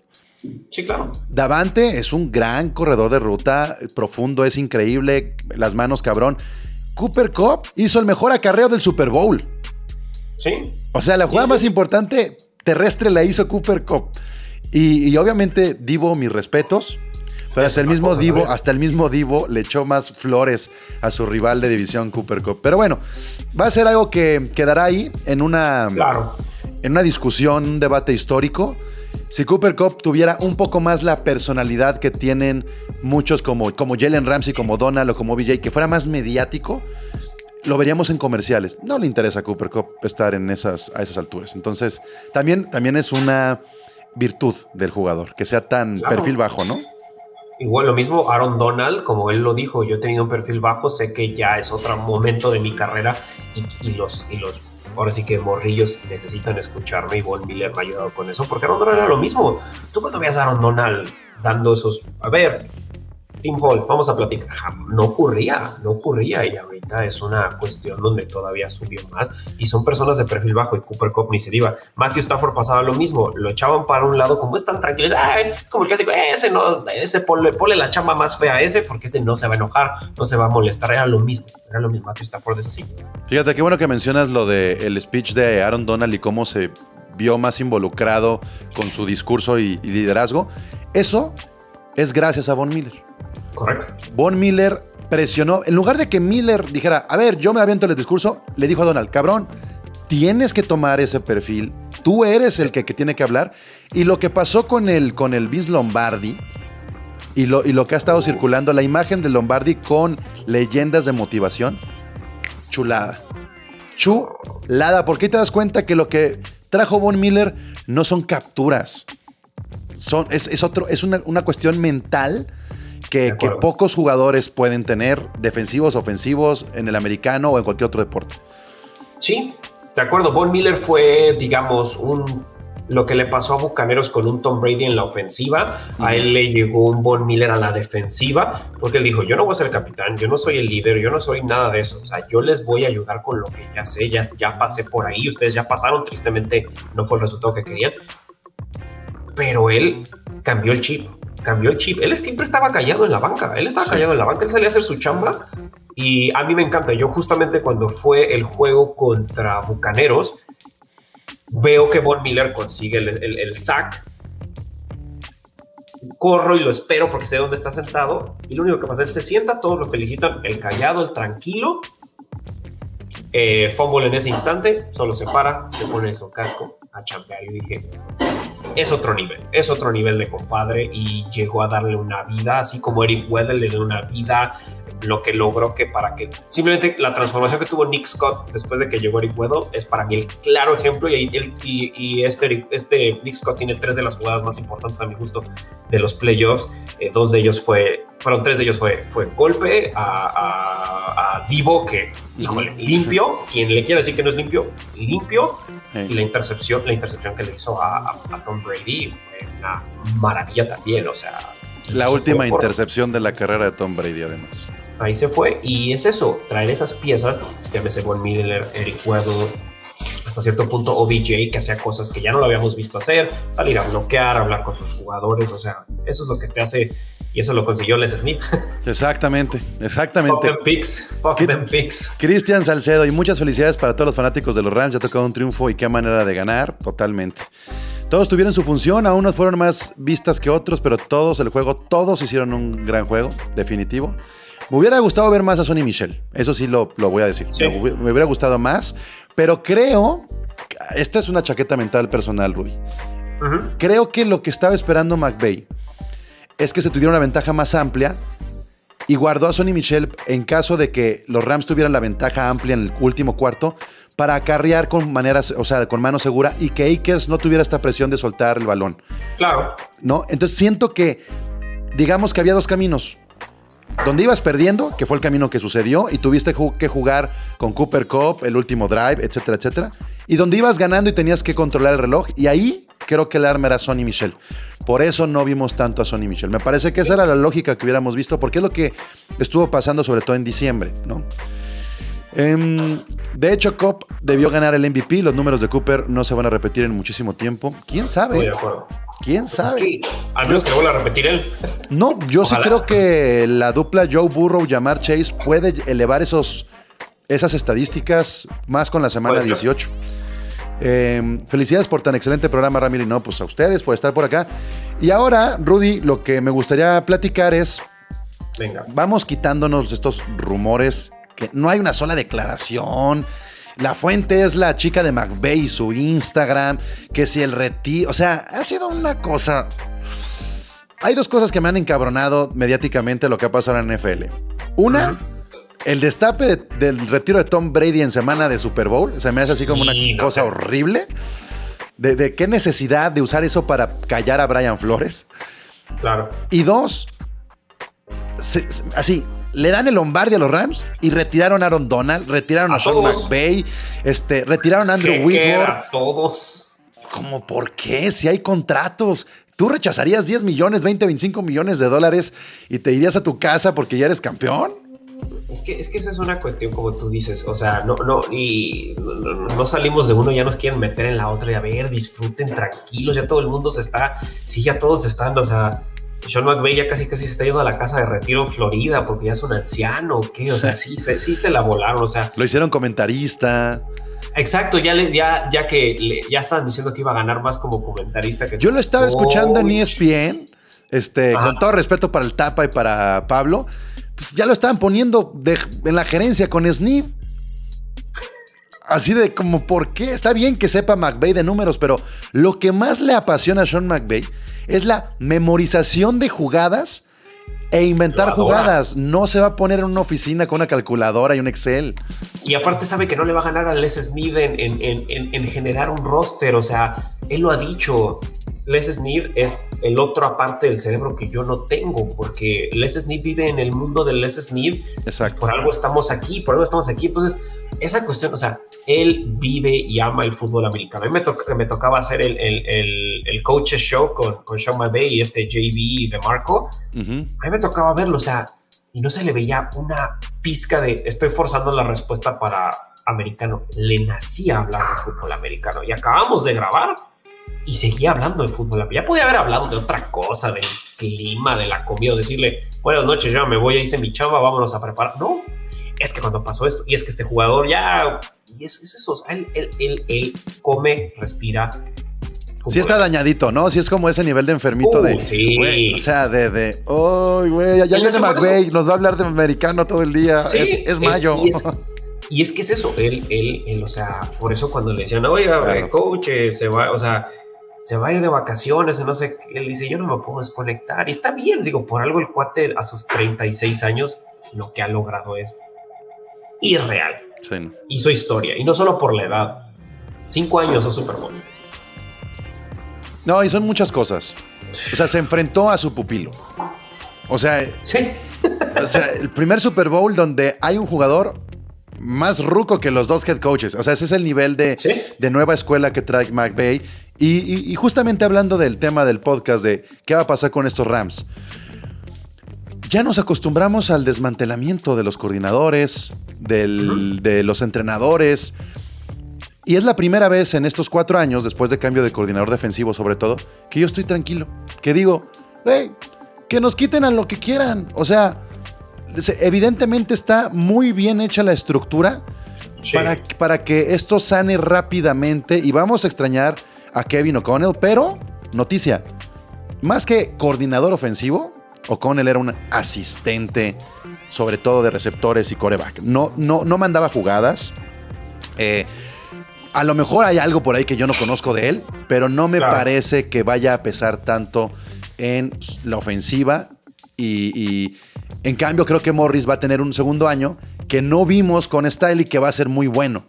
Sí, claro. Davante es un gran corredor de ruta, profundo, es increíble, las manos cabrón. Cooper Cup hizo el mejor acarreo del Super Bowl. Sí. O sea, la jugada Sí, sí. más importante terrestre la hizo Cooper Cup. Y, y obviamente divo mis respetos, Pero hasta el mismo Divo, hasta el mismo Divo le echó más flores a su rival de división Cooper Cup. Pero bueno, va a ser algo que quedará ahí en una, Claro. en una discusión, un debate histórico. Si Cooper Cup tuviera un poco más la personalidad que tienen muchos como, como Jalen Ramsey, como Donald o como BJ, que fuera más mediático, lo veríamos en comerciales. No le interesa a Cooper Cup estar en esas, a esas alturas. Entonces, también, también es una virtud del jugador, que sea tan Claro. perfil bajo, ¿no? Igual lo mismo Aaron Donald, como él lo dijo, yo he tenido un perfil bajo, sé que ya es otro momento de mi carrera y, los, y los, ahora sí que morrillos necesitan escucharme y Von Miller me ha ayudado con eso, porque Aaron Donald era lo mismo. Tú cuando veas a Aaron Donald dando esos, a ver, Tim Hall, vamos a platicar, no ocurría, no ocurría y ahorita es una cuestión donde todavía subió más y son personas de perfil bajo y Cooper Cup ni se diva. Matthew Stafford pasaba lo mismo, lo echaban para un lado como es tan tranquilo, como el clásico, ese no, ese ponle, ponle la chamba más fea a ese porque ese no se va a enojar, no se va a molestar, era lo mismo, era lo mismo, Matthew Stafford es así. Fíjate, qué bueno que mencionas lo del speech de Aaron Donald y cómo se vio más involucrado con su discurso y, y liderazgo. Eso es gracias a Von Miller. Correcto. Von Miller presionó, en lugar de que Miller dijera, a ver, yo me aviento el discurso, le dijo a Donald, cabrón, tienes que tomar ese perfil, tú eres el que, que tiene que hablar. Y lo que pasó con el, con el Vince Lombardi y lo, y lo que ha estado circulando, la imagen de Lombardi con leyendas de motivación, chulada. Chulada, porque ahí te das cuenta que lo que trajo Von Miller no son capturas. Son, es, es otro, es una, una cuestión mental que, pocos jugadores pueden tener, defensivos, ofensivos, en el americano o en cualquier otro deporte. Sí, de acuerdo. Von Miller fue, digamos, un lo que le pasó a Bucaneros con un Tom Brady en la ofensiva. A él le llegó un Von Miller a la defensiva, porque él dijo: Yo no voy a ser el capitán, yo no soy el líder, yo no soy nada de eso. O sea, yo les voy a ayudar con lo que ya sé, ya, ya pasé por ahí. Ustedes ya pasaron, tristemente no fue el resultado que querían. Pero él cambió el chip, cambió el chip. Él siempre estaba callado en la banca, él estaba callado en la banca, él salía a hacer su chamba. Y a mí me encanta. Yo, justamente cuando fue el juego contra Bucaneros, veo que Von Miller consigue el, el- el sack. Corro y lo espero porque sé dónde está sentado. Y lo único que pasa es que se sienta, todos lo felicitan. El callado, el tranquilo. Eh, fumble en ese instante, solo se para, le pone su casco a champear. Y dije, es otro nivel, es otro nivel de compadre y llegó a darle una vida, así como Eric Weddle le dio una vida, lo que logró que para que simplemente la transformación que tuvo Nick Scott después de que llegó Eric Weddle es para mí el claro ejemplo y, y este, este Nick Scott tiene tres de las jugadas más importantes a mi gusto de los playoffs, Eh, dos de ellos fue, perdón, tres de ellos fue, fue golpe a, a, a Divo que, híjole, limpio, quien le quiera decir que no es limpio, limpio, y la intercepción, la intercepción que le hizo a, Tom Brady fue una maravilla también. O sea, La última intercepción de la carrera de Tom Brady, además. Ahí se fue. Y es eso, traer esas piezas, llámese Von Miller, Eric Weddle, hasta cierto punto OBJ, que hacía cosas que ya no lo habíamos visto hacer, salir a bloquear, hablar con sus jugadores. O sea, eso es lo que te hace. Y eso lo consiguió Les Smith. Exactamente, Fuck exactamente. them picks. Fuck ¿Qué- them picks. Cristian Salcedo, y muchas felicidades para todos los fanáticos de los Rams. Ya tocado un triunfo y qué manera de ganar, totalmente. Todos tuvieron su función, a unos fueron más vistas que otros, pero todos, el juego, todos hicieron un gran juego, definitivo. Me hubiera gustado ver más a Sonny Michel, eso sí lo, lo voy a decir. Sí. Me, hubi- me hubiera gustado más, pero creo, esta es una chaqueta mental personal, Rudy. Creo que lo que estaba esperando McVay es que se tuviera una ventaja más amplia y guardó a Sonny Michel en caso de que los Rams tuvieran la ventaja amplia en el último cuarto para acarrear con maneras, o sea, con mano segura y que Akers no tuviera esta presión de soltar el balón, Claro. ¿no? Entonces siento que, digamos que había dos caminos. Donde ibas perdiendo, que fue el camino que sucedió, y tuviste que jugar con Cooper Cup, el último drive, etcétera, etcétera. Y donde ibas ganando y tenías que controlar el reloj, y ahí creo que el arma era Sonny Michel. Por eso no vimos tanto a Sonny Michel. Me parece que esa era la lógica que hubiéramos visto, porque es lo que estuvo pasando sobre todo en diciembre, ¿no? Em, de hecho, Cop debió ganar el MVP. Los números de Cooper no se van a repetir en muchísimo tiempo. ¿Quién Estoy de sabe? acuerdo. ¿Quién Es sabe? que, al menos que lo vuelva a repetir él. No, yo Ojalá. sí creo que la dupla Joe Burrow y Jamar Chase puede elevar esos, esas estadísticas más con la semana Puede ser. 18. Eh, felicidades por tan excelente programa, Ramiro. Y no, pues a ustedes por estar por acá. Y ahora, Rudy, lo que me gustaría platicar es, Venga. vamos quitándonos estos rumores que no hay una sola declaración. La fuente es la chica de McVeigh y su Instagram, que si el retiro, o sea, ha sido una cosa... Hay dos cosas que me han encabronado mediáticamente lo que ha pasado en la NFL. Una, el destape de- del retiro de Tom Brady en semana de Super Bowl, se me hace así como una cosa horrible. De, de qué necesidad de usar eso para callar a Brian Flores. Claro. Y dos, se- así, le dan el Lombardi a los Rams y retiraron a Aaron Donald, retiraron a, A Sean. McVay, este, retiraron a Andrew ¿Qué Whitworth. Todos. ¿Cómo por qué? Si hay contratos. ¿Tú rechazarías 10 millones, 20, 25 millones de dólares y te irías a tu casa porque ya eres campeón? Es que, es que esa es una cuestión como tú dices, o sea, no, no, y no salimos de uno, ya nos quieren meter en la otra y a ver, disfruten tranquilos, ya todo el mundo se está, sí, ya todos están, o sea, Sean McVay ya casi casi se está yendo a la casa de retiro en Florida porque ya es un anciano, ¿o ¿qué? O sea, sí, se- sí se la volaron, o sea, Lo hicieron comentarista. exacto, ya, le, ya, ya que le- ya estaban diciendo que iba a ganar más como comentarista que Yo lo estaba escuchando en Coach. ESPN, este, Ajá. con todo respeto para el Tapa y para Pablo, pues ya lo estaban poniendo de- en la gerencia con Snip. Así de como, ¿por qué? Está bien que sepa McVeigh de números, pero lo que más le apasiona a Sean McVeigh es la memorización de jugadas e inventar jugadas. No se va a poner en una oficina con una calculadora y un Excel. Y aparte sabe que no le va a ganar a Les Snead en, en- en- en- en generar un roster. O sea, él lo ha dicho. Les Snead es el otro aparte del cerebro que yo no tengo, porque Les Snead vive en el mundo de Les Snead. Exacto. Por algo estamos aquí, por algo estamos aquí. Entonces, esa cuestión, o sea, él vive y ama el fútbol americano. A mí me, toca- me tocaba hacer el, el, el, el coaches show con, con Sean McVay y este JB de Marco a mí me tocaba verlo, o sea, y no se le veía una pizca de estoy forzando la respuesta para americano. Le nacía hablar de fútbol americano y acabamos de grabar y seguía hablando de fútbol. Ya podía haber hablado de otra cosa, del clima, de la comida, o decirle buenas noches, ya me voy, ya hice mi chamba, vámonos a preparar. No, es que cuando pasó esto, y es que este jugador ya, y es, es eso, él, él, él, él come, respira. fútbol Sí está dañadito, ¿no? Sí es como ese nivel de enfermito Uh, de... sí. güey, o sea, de... de ¡Ay, güey! Ya viene McVeigh, nos va a hablar de americano todo el día. Sí, es, es mayo. Y es, y es que es eso, él, él, él, o sea, por eso cuando le decían, oiga, Claro. coach, eh, se va, o sea, se va a ir de vacaciones, no sé, qué", él dice, yo no me puedo desconectar. Y está bien, digo, por algo el cuate a sus 36 años, lo que ha logrado es irreal. Sí, no. Hizo historia, y no solo por la edad. Cinco años o Super Bowl. No, y son muchas cosas. O sea, se enfrentó a su pupilo. O sea, Sí. o sea, el primer Super Bowl donde hay un jugador más ruco que los dos head coaches. O sea, ese es el nivel de, Sí. de nueva escuela que trae McVay. Y, y- y justamente hablando del tema del podcast de qué va a pasar con estos Rams. Ya nos acostumbramos al desmantelamiento de los coordinadores, del- de los entrenadores. Y es la primera vez en estos cuatro años, después de cambio de coordinador defensivo sobre todo, que yo estoy tranquilo. Que digo, hey, que nos quiten a lo que quieran. O sea, se- evidentemente está muy bien hecha la estructura Sí. para, para que esto sane rápidamente y vamos a extrañar a Kevin O'Connell, pero noticia, más que coordinador ofensivo, O'Connell era un asistente, sobre todo de receptores y coreback. No, no, no mandaba jugadas. Eh, a lo mejor hay algo por ahí que yo no conozco de él, pero no me Claro. parece que vaya a pesar tanto en la ofensiva. Y, y, en cambio creo que Morris va a tener un segundo año que no vimos con Style y que va a ser muy bueno,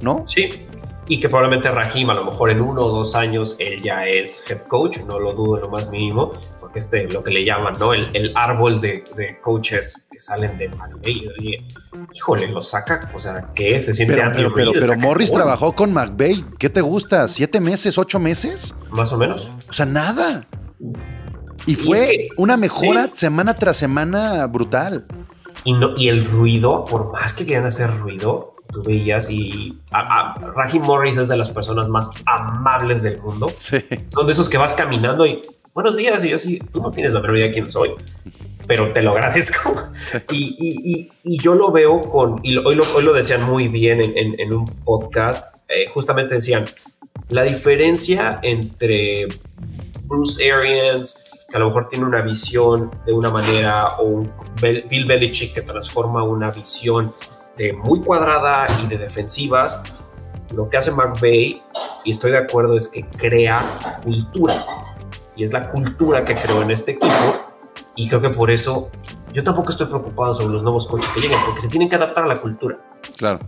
¿no? Sí. Y que probablemente Rahim, a lo mejor en uno o dos años, él ya es head coach, no lo dudo en lo más mínimo, este, lo que le llaman, ¿no? El, el árbol de, de coaches que salen de. Oye, híjole, lo saca, o sea, ¿qué? Se siente Pero, pero, pero, Morris cabrón. trabajó con McVeigh. ¿Qué te gusta? ¿Siete meses? ¿Ocho meses? Más o menos. O sea, nada. Y Y fue es que- una mejora sí. semana tras semana brutal. Y, no, y el ruido, por más que quieran hacer ruido, tú veías y a, a- Raheem Morris es de las personas más amables del mundo. Sí. Son de esos que vas caminando y buenos días y yo así, tú no tienes la menor idea de quién soy, pero te lo agradezco. Y, y- y- y yo lo veo con, y lo- hoy, lo, hoy lo decían muy bien en, en- en un podcast, eh, justamente decían, La diferencia entre Bruce Arians, que a lo mejor tiene una visión de una manera, o un Bill Belichick que transforma una visión de muy cuadrada y de defensivas, lo que hace McVeigh, y estoy de acuerdo, es que crea cultura. Y es la cultura que creó en este equipo. Y creo que por eso yo tampoco estoy preocupado sobre los nuevos coches que llegan, porque se tienen que adaptar a la cultura. Claro.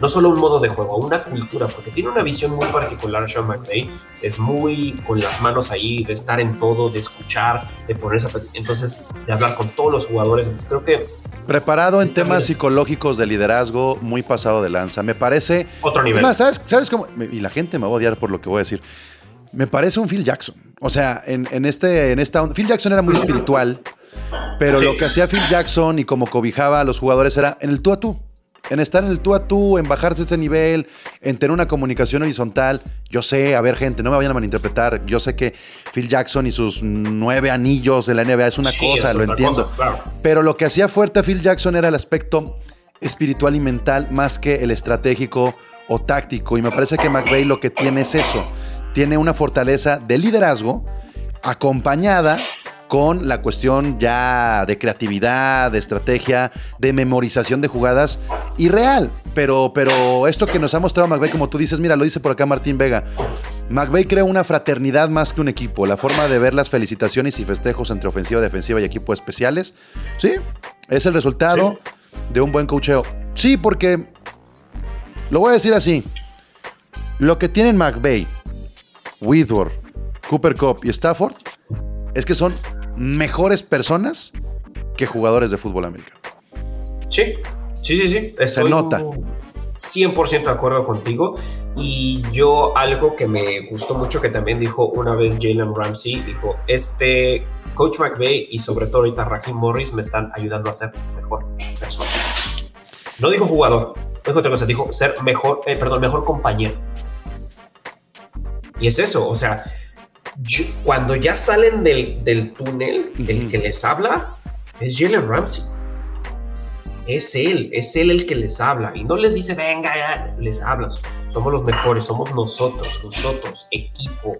No solo un modo de juego, una cultura, porque tiene una visión muy particular Sean McVay. Es muy con las manos ahí, de estar en todo, de escuchar, de ponerse a... Entonces, de hablar con todos los jugadores. Entonces, creo que Preparado en temas psicológicos de liderazgo, muy pasado de lanza. Me parece. Otro nivel. Más, ¿sabes, ¿sabes cómo? Y la gente me va a odiar por lo que voy a decir. Me parece un Phil Jackson. O sea, en, en este, en esta. Phil Jackson era muy espiritual, pero Sí. lo que hacía Phil Jackson y como cobijaba a los jugadores era en el tú a tú. En estar en el tú a tú, en bajarse ese nivel, en tener una comunicación horizontal. Yo sé, a ver, gente, no me vayan a malinterpretar. Yo sé que Phil Jackson y sus nueve anillos de la NBA es una Sí, cosa, es lo entiendo. cosa, claro. Pero lo que hacía fuerte a Phil Jackson era el aspecto espiritual y mental más que el estratégico o táctico. Y me parece que McVeigh lo que tiene es eso. Tiene una fortaleza de liderazgo acompañada con la cuestión ya de creatividad, de estrategia, de memorización de jugadas y real. Pero, pero esto que nos ha mostrado McVeigh, como tú dices, mira, lo dice por acá Martín Vega. McVeigh crea una fraternidad más que un equipo. La forma de ver las felicitaciones y festejos entre ofensiva, defensiva y equipo especiales. Sí, es el resultado de un buen cocheo. Sí, porque lo voy a decir así. Lo que tienen McVeigh, Whitworth, Cooper Cup y Stafford es que son mejores personas que jugadores de fútbol americano. Sí, sí, sí, sí. Estoy nota. 100% de acuerdo contigo. Y yo algo que me gustó mucho que también dijo una vez Jalen Ramsey, dijo, este Coach McVay y sobre todo ahorita Raheem Morris me están ayudando a ser mejor persona. No dijo jugador, dijo otra cosa, dijo ser mejor, eh, perdón, mejor compañero. Y es eso, o sea, yo- cuando ya salen del, del túnel, el Ujú. que les habla es Jalen Ramsey. Es él, es él el que les habla. Y no les dice, venga, ya", les habla. Somos los mejores, somos nosotros, nosotros, equipo.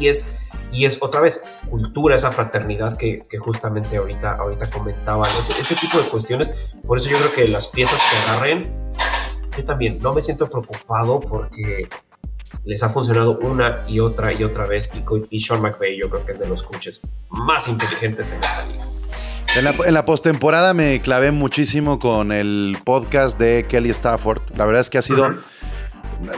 Y es, y es otra vez, cultura, esa fraternidad que, que justamente ahorita, ahorita comentaban. Ese, ese tipo de cuestiones. Por eso yo creo que las piezas que agarren, yo también no me siento preocupado porque les ha funcionado una y otra y otra vez. Y, y Sean McVay, yo creo que es de los coaches más inteligentes en esta liga. En la, en la postemporada me clavé muchísimo con el podcast de Kelly Stafford. La verdad es que ha sido.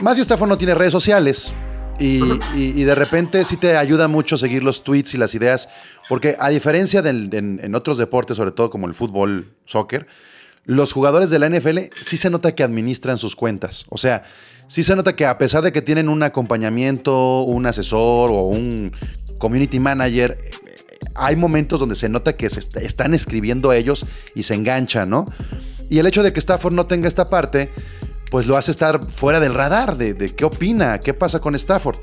Matthew Stafford no tiene redes sociales. Y, y- y de repente sí te ayuda mucho seguir los tweets y las ideas. Porque a diferencia en, en otros deportes, sobre todo como el fútbol, soccer, los jugadores de la NFL sí se nota que administran sus cuentas. O sea, sí se nota que a pesar de que tienen un acompañamiento, un asesor o un community manager, hay momentos donde se nota que se est- están escribiendo ellos y se enganchan, ¿no? Y el hecho de que Stafford no tenga esta parte, pues lo hace estar fuera del radar de, de qué opina, qué pasa con Stafford.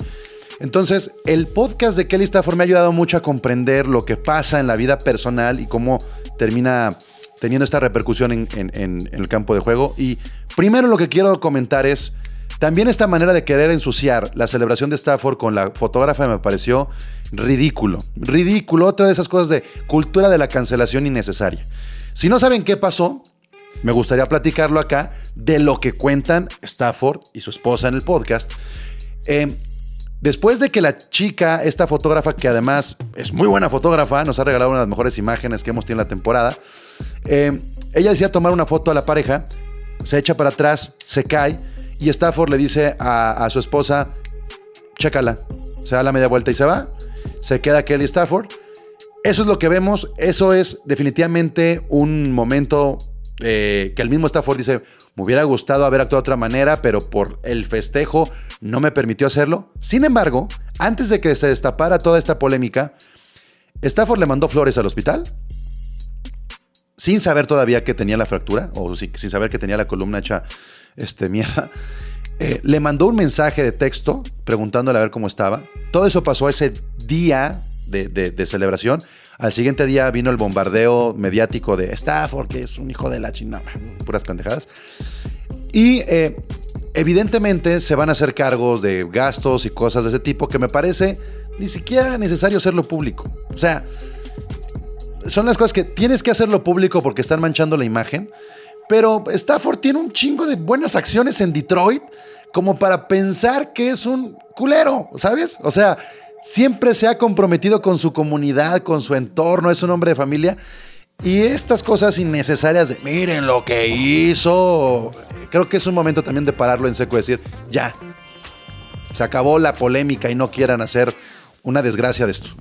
Entonces, el podcast de Kelly Stafford me ha ayudado mucho a comprender lo que pasa en la vida personal y cómo termina teniendo esta repercusión en, el campo de juego. Y primero lo que quiero comentar es, también esta manera de querer ensuciar la celebración de Stafford con la fotógrafa me pareció ridículo. Ridículo, otra de esas cosas de cultura de la cancelación innecesaria. Si no saben qué pasó, me gustaría platicarlo acá de lo que cuentan Stafford y su esposa en el podcast. Eh, después de que la chica, esta fotógrafa, que además es muy buena fotógrafa, nos ha regalado una de las mejores imágenes que hemos tenido en la temporada, eh, ella decía tomar una foto a la pareja, se echa para atrás, se cae y Stafford le dice a, su esposa, chécala, se da la media vuelta y se va, se queda Kelly Stafford. Eso es lo que vemos, eso es definitivamente un momento eh, que el mismo Stafford dice, me hubiera gustado haber actuado de otra manera, pero por el festejo no me permitió hacerlo. Sin embargo, antes de que se destapara toda esta polémica, Stafford le mandó flores al hospital, sin saber todavía que tenía la fractura, o si- sin saber que tenía la columna hecha este, mierda. Eh, le mandó un mensaje de texto preguntándole a ver cómo estaba. Todo eso pasó ese día de, celebración. Al siguiente día vino el bombardeo mediático de Stafford, que es un hijo de la china, puras pendejadas. Y eh, evidentemente se van a hacer cargos de gastos y cosas de ese tipo que me parece ni siquiera necesario hacerlo público. O sea, son las cosas que tienes que hacerlo público porque están manchando la imagen. Pero Stafford tiene un chingo de buenas acciones en Detroit como para pensar que es un culero, ¿sabes? O sea, siempre se ha comprometido con su comunidad, con su entorno, es un hombre de familia. Y estas cosas innecesarias de, miren lo que hizo, creo que es un momento también de pararlo en seco y decir, ya, se acabó la polémica y no quieran hacer una desgracia de esto.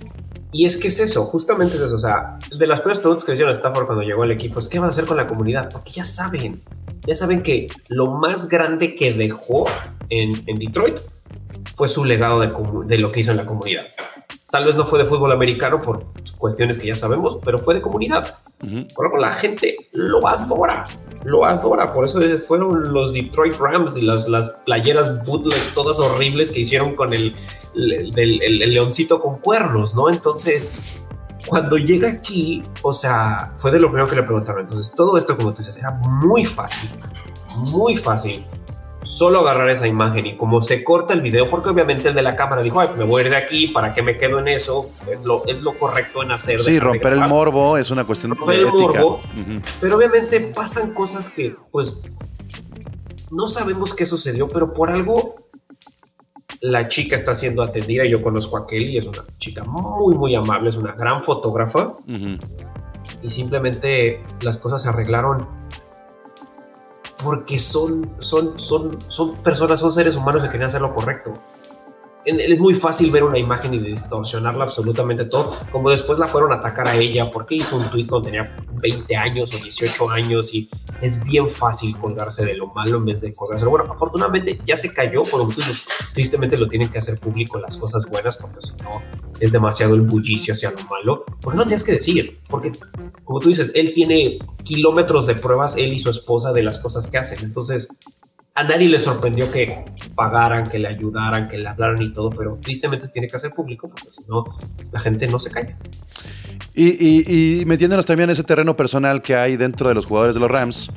Y es que es eso, justamente es eso. O sea, de las primeras preguntas que le hicieron a Stafford cuando llegó al equipo es: ¿qué va a hacer con la comunidad? Porque ya saben, ya saben que lo más grande que dejó en, en Detroit fue su legado de, de, lo que hizo en la comunidad. Tal vez no fue de fútbol americano por cuestiones que ya sabemos, pero fue de comunidad. Por lo la gente lo adora, lo adora. Por eso fueron los Detroit Rams y las, las playeras bootleg todas horribles que hicieron con el, el, leoncito con cuernos, ¿no? Entonces, cuando llega aquí, o sea, fue de lo primero que le preguntaron. Entonces, todo esto, como tú dices, era muy fácil, muy fácil solo agarrar esa imagen y como se corta el video, porque obviamente el de la cámara dijo, Ay, me voy a ir de aquí, ¿para qué me quedo en eso? Es lo, es lo correcto en hacer. Sí, romper el morbo es una cuestión romper el morbo, pero obviamente pasan cosas que, pues, no sabemos qué sucedió, pero por algo la chica está siendo atendida. Yo conozco a Kelly, es una chica muy, muy amable, es una gran fotógrafa. Y simplemente las cosas se arreglaron porque son, son, son, son personas, son seres humanos que querían hacer lo correcto es muy fácil ver una imagen y distorsionarla absolutamente todo, como después la fueron a atacar a ella porque hizo un tweet cuando tenía 20 años o 18 años y es bien fácil colgarse de lo malo en vez de colgarse. Bueno, afortunadamente ya se cayó, por lo que tristemente lo tienen que hacer público las cosas buenas porque si no es demasiado el bullicio hacia lo malo. Porque no tienes que decir, porque como tú dices, él tiene kilómetros de pruebas, él y su esposa, de las cosas que hacen. Entonces, a nadie le sorprendió que pagaran, que le ayudaran, que le hablaran y todo, pero tristemente se tiene que hacer público porque si no, la gente no se calla. Y, metiéndonos también en ese terreno personal que hay dentro de los jugadores de los Rams,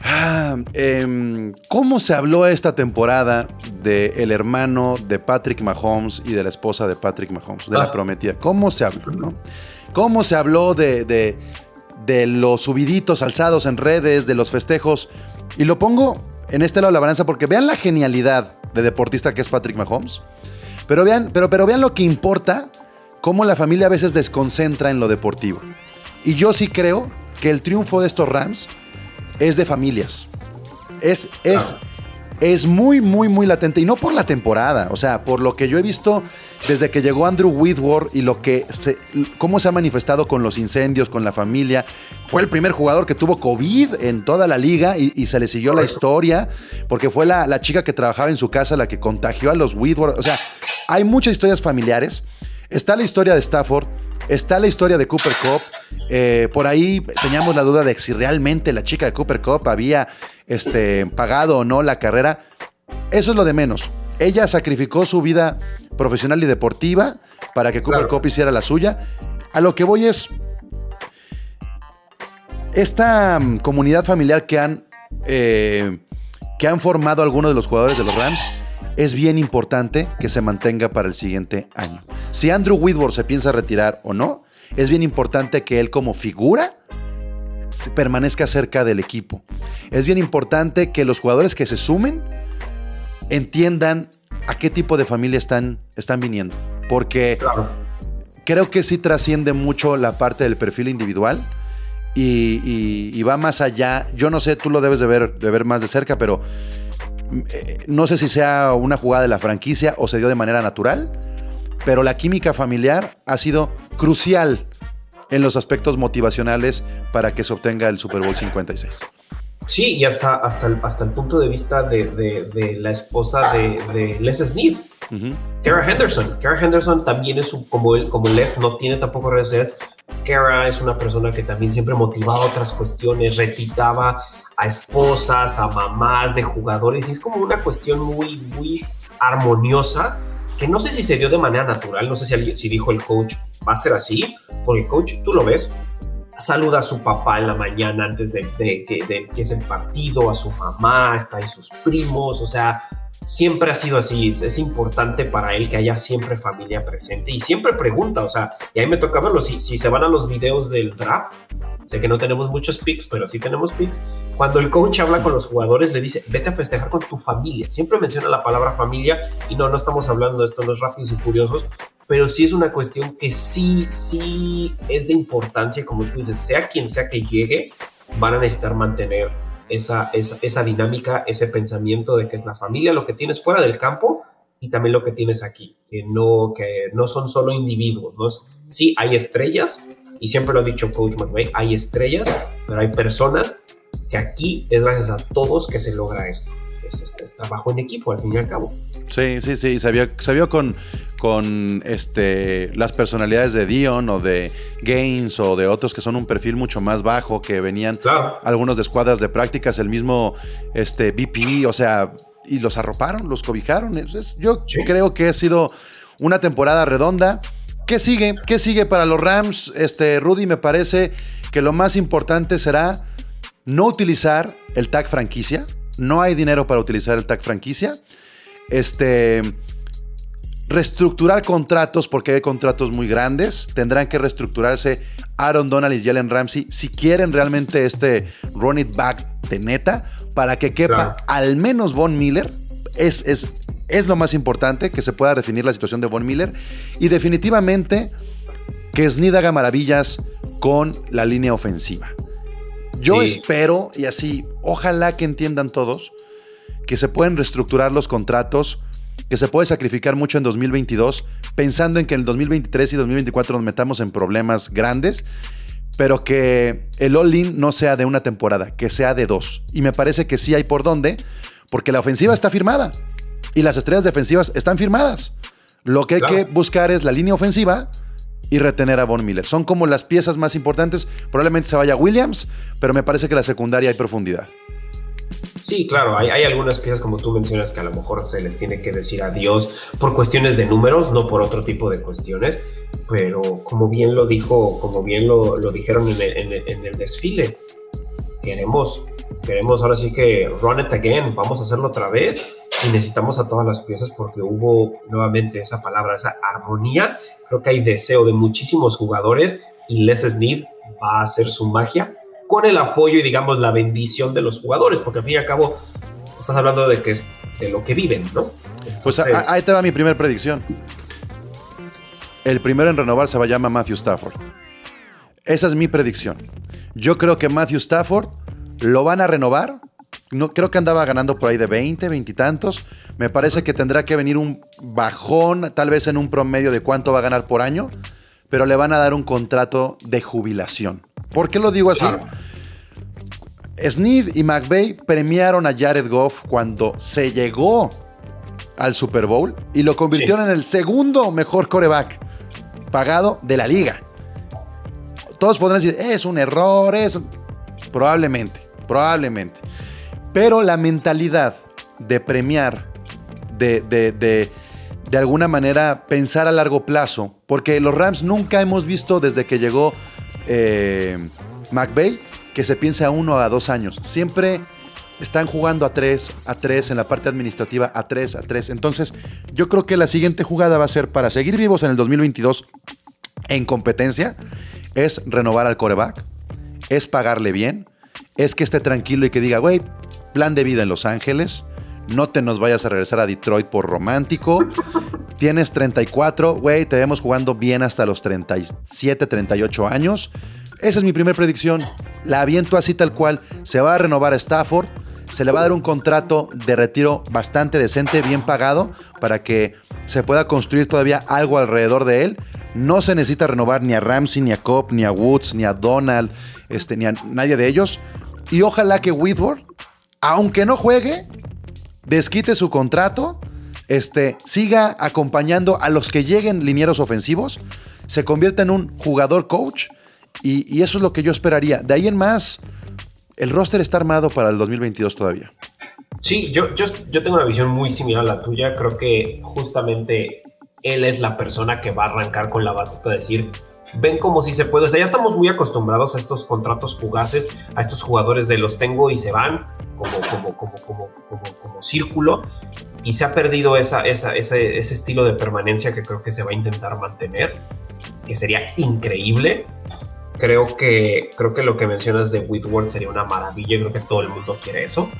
ah, em, ¿cómo se habló esta temporada del hermano de Patrick Mahomes y de la esposa de Patrick Mahomes, de la ah. prometida? ¿Cómo se habló? No? ¿Cómo se habló de, de, de los subiditos alzados en redes, de los festejos? Y lo pongo en este lado de la balanza porque vean la genialidad de deportista que es Patrick Mahomes. Pero vean, pero, pero vean lo que importa, cómo la familia a veces desconcentra en lo deportivo. Y yo sí creo que el triunfo de estos Rams es de familias. Es, es, es muy, muy, muy latente. Y no por la temporada. O sea, por lo que yo he visto desde que llegó Andrew Whitworth y lo que se, cómo se ha manifestado con los incendios, con la familia. Fue el primer jugador que tuvo COVID en toda la liga y, se le siguió la historia, porque fue la, la, chica que trabajaba en su casa la que contagió a los Whitworth. O sea, hay muchas historias familiares. Está la historia de Stafford, está la historia de Cooper Cup. Eh, por ahí teníamos la duda de si realmente la chica de Cooper Cup había este, pagado o no la carrera. Eso es lo de menos. Ella sacrificó su vida profesional y deportiva para que Cooper Cup hiciera la suya. A lo que voy es. Esta mm, comunidad familiar que han, eh, que han formado algunos de los jugadores de los Rams es bien importante que se mantenga para el siguiente año. Si Andrew Whitworth se piensa retirar o no, es bien importante que él como figura permanezca cerca del equipo. Es bien importante que los jugadores que se sumen entiendan a qué tipo de familia están, están viniendo. Porque creo que sí trasciende mucho la parte del perfil individual y, va más allá. Yo no sé, tú lo debes de ver, de ver más de cerca, pero eh, no sé si sea una jugada de la franquicia o se dio de manera natural, pero la química familiar ha sido crucial en los aspectos motivacionales para que se obtenga el Super Bowl 56. Sí, y hasta, hasta, el, hasta el punto de vista de, de, la esposa de, de Les Snead, Kara Henderson. Kara Henderson también es un, como, él, como Les no tiene tampoco redes sociales. Kara es una persona que también siempre motivaba otras cuestiones, repitaba a esposas, a mamás de jugadores, y es como una cuestión muy, muy armoniosa que no sé si se dio de manera natural, no sé si, alguien, si dijo el coach va a ser así, porque el coach, tú lo ves, saluda a su papá en la mañana antes de, que empiece el partido, a su mamá, está ahí sus primos, o sea, siempre ha sido así, es, importante para él que haya siempre familia presente y siempre pregunta, o sea, y ahí me toca verlo, si, si se van a los videos del draft, sé que no tenemos muchos picks, pero sí tenemos picks, cuando el coach habla con los jugadores le dice, vete a festejar con tu familia, siempre menciona la palabra familia y no, no estamos hablando de esto, no es rápidos y furiosos, pero sí es una cuestión que sí, sí es de importancia, como tú dices, sea quien sea que llegue, van a necesitar mantener esa, esa, dinámica, ese pensamiento de que es la familia, lo que tienes fuera del campo y también lo que tienes aquí, que no, que no son solo individuos, ¿no? sí hay estrellas, y siempre lo ha dicho Coach McVay, hay estrellas, pero hay personas que aquí es gracias a todos que se logra esto. Es, es, trabajo en equipo, al fin y al cabo. Sí, sí, sí, se vio con, con este, las personalidades de Dion o de Gaines o de otros que son un perfil mucho más bajo, que venían algunos de escuadras de prácticas, el mismo este, BP, o sea, y los arroparon, los cobijaron. yo creo que ha sido una temporada redonda. ¿Qué sigue? ¿Qué sigue para los Rams? Este, Rudy, me parece que lo más importante será no utilizar el tag franquicia. No hay dinero para utilizar el tag franquicia. Este, reestructurar contratos porque hay contratos muy grandes. Tendrán que reestructurarse Aaron Donald y Jalen Ramsey si quieren realmente este run it back de neta para que quepa al menos Von Miller. Es, es, es lo más importante que se pueda definir la situación de Von Miller. Y definitivamente que Snid haga maravillas con la línea ofensiva. Yo espero, y así, ojalá que entiendan todos, que se pueden reestructurar los contratos, que se puede sacrificar mucho en 2022, pensando en que en el 2023 y 2024 nos metamos en problemas grandes, pero que el all-in no sea de una temporada, que sea de dos. Y me parece que sí hay por dónde, porque la ofensiva está firmada y las estrellas defensivas están firmadas. Lo que hay que buscar es la línea ofensiva y retener a Von Miller. Son como las piezas más importantes. Probablemente se vaya Williams, pero me parece que la secundaria hay profundidad. Sí, claro, hay, algunas piezas como tú mencionas que a lo mejor se les tiene que decir adiós por cuestiones de números, no por otro tipo de cuestiones, pero como bien lo dijo, como bien lo, dijeron en el, desfile, queremos, queremos ahora sí que run it again, vamos a hacerlo otra vez y necesitamos a todas las piezas porque hubo nuevamente esa palabra, esa armonía, creo que hay deseo de muchísimos jugadores y Les Snead va a hacer su magia con el apoyo y digamos la bendición de los jugadores, porque al fin y al cabo estás hablando de que es de lo que viven, ¿no? pues ahí te va mi primera predicción. El primero en renovar se va a llamar Matthew Stafford. Esa es mi predicción. Yo creo que Matthew Stafford lo van a renovar. No, creo que andaba ganando por ahí de 20, 20 y tantos. Me parece que tendrá que venir un bajón, tal vez en un promedio de cuánto va a ganar por año, pero le van a dar un contrato de jubilación. ¿Por qué lo digo así? Sneed y McVeigh premiaron a Jared Goff cuando se llegó al Super Bowl y lo convirtieron en el segundo mejor coreback pagado de la liga. Todos podrán decir, es un error, es Probablemente, probablemente. Pero la mentalidad de premiar, de, de, de, de alguna manera pensar a largo plazo, porque los Rams nunca hemos visto desde que llegó eh, McVeigh que se piense a uno a dos años. Siempre están jugando a tres, a tres, en la parte administrativa a tres, a tres. Entonces, yo creo que la siguiente jugada va a ser para seguir vivos en el 2022 en competencia, es renovar al coreback, es pagarle bien, es que esté tranquilo y que diga, güey, plan de vida en Los Ángeles, no te nos vayas a regresar a Detroit por romántico. Tienes 34, güey, te vemos jugando bien hasta los 37, 38 años. Esa es mi primera predicción. La aviento así tal cual. Se va a renovar a Stafford. Se le va a dar un contrato de retiro bastante decente, bien pagado, para que se pueda construir todavía algo alrededor de él. No se necesita renovar ni a Ramsey, ni a Cobb, ni a Woods, ni a Donald, este, ni a nadie de ellos. Y ojalá que Whitworth, aunque no juegue, desquite su contrato, este, siga acompañando a los que lleguen linieros ofensivos, se convierta en un jugador coach y, eso es lo que yo esperaría. De ahí en más, el roster está armado para el 2022 todavía. Sí, yo, yo, yo tengo una visión muy similar a la tuya. Creo que justamente él es la persona que va a arrancar con la batuta, decir, ven como si se puede. O sea, ya estamos muy acostumbrados a estos contratos fugaces, a estos jugadores de los tengo y se van como, como, como, como, como, como círculo. Y se ha perdido esa, esa, ese, ese estilo de permanencia que creo que se va a intentar mantener, que sería increíble. Creo que, creo que lo que mencionas de Whitworth sería una maravilla. Creo que todo el mundo quiere eso.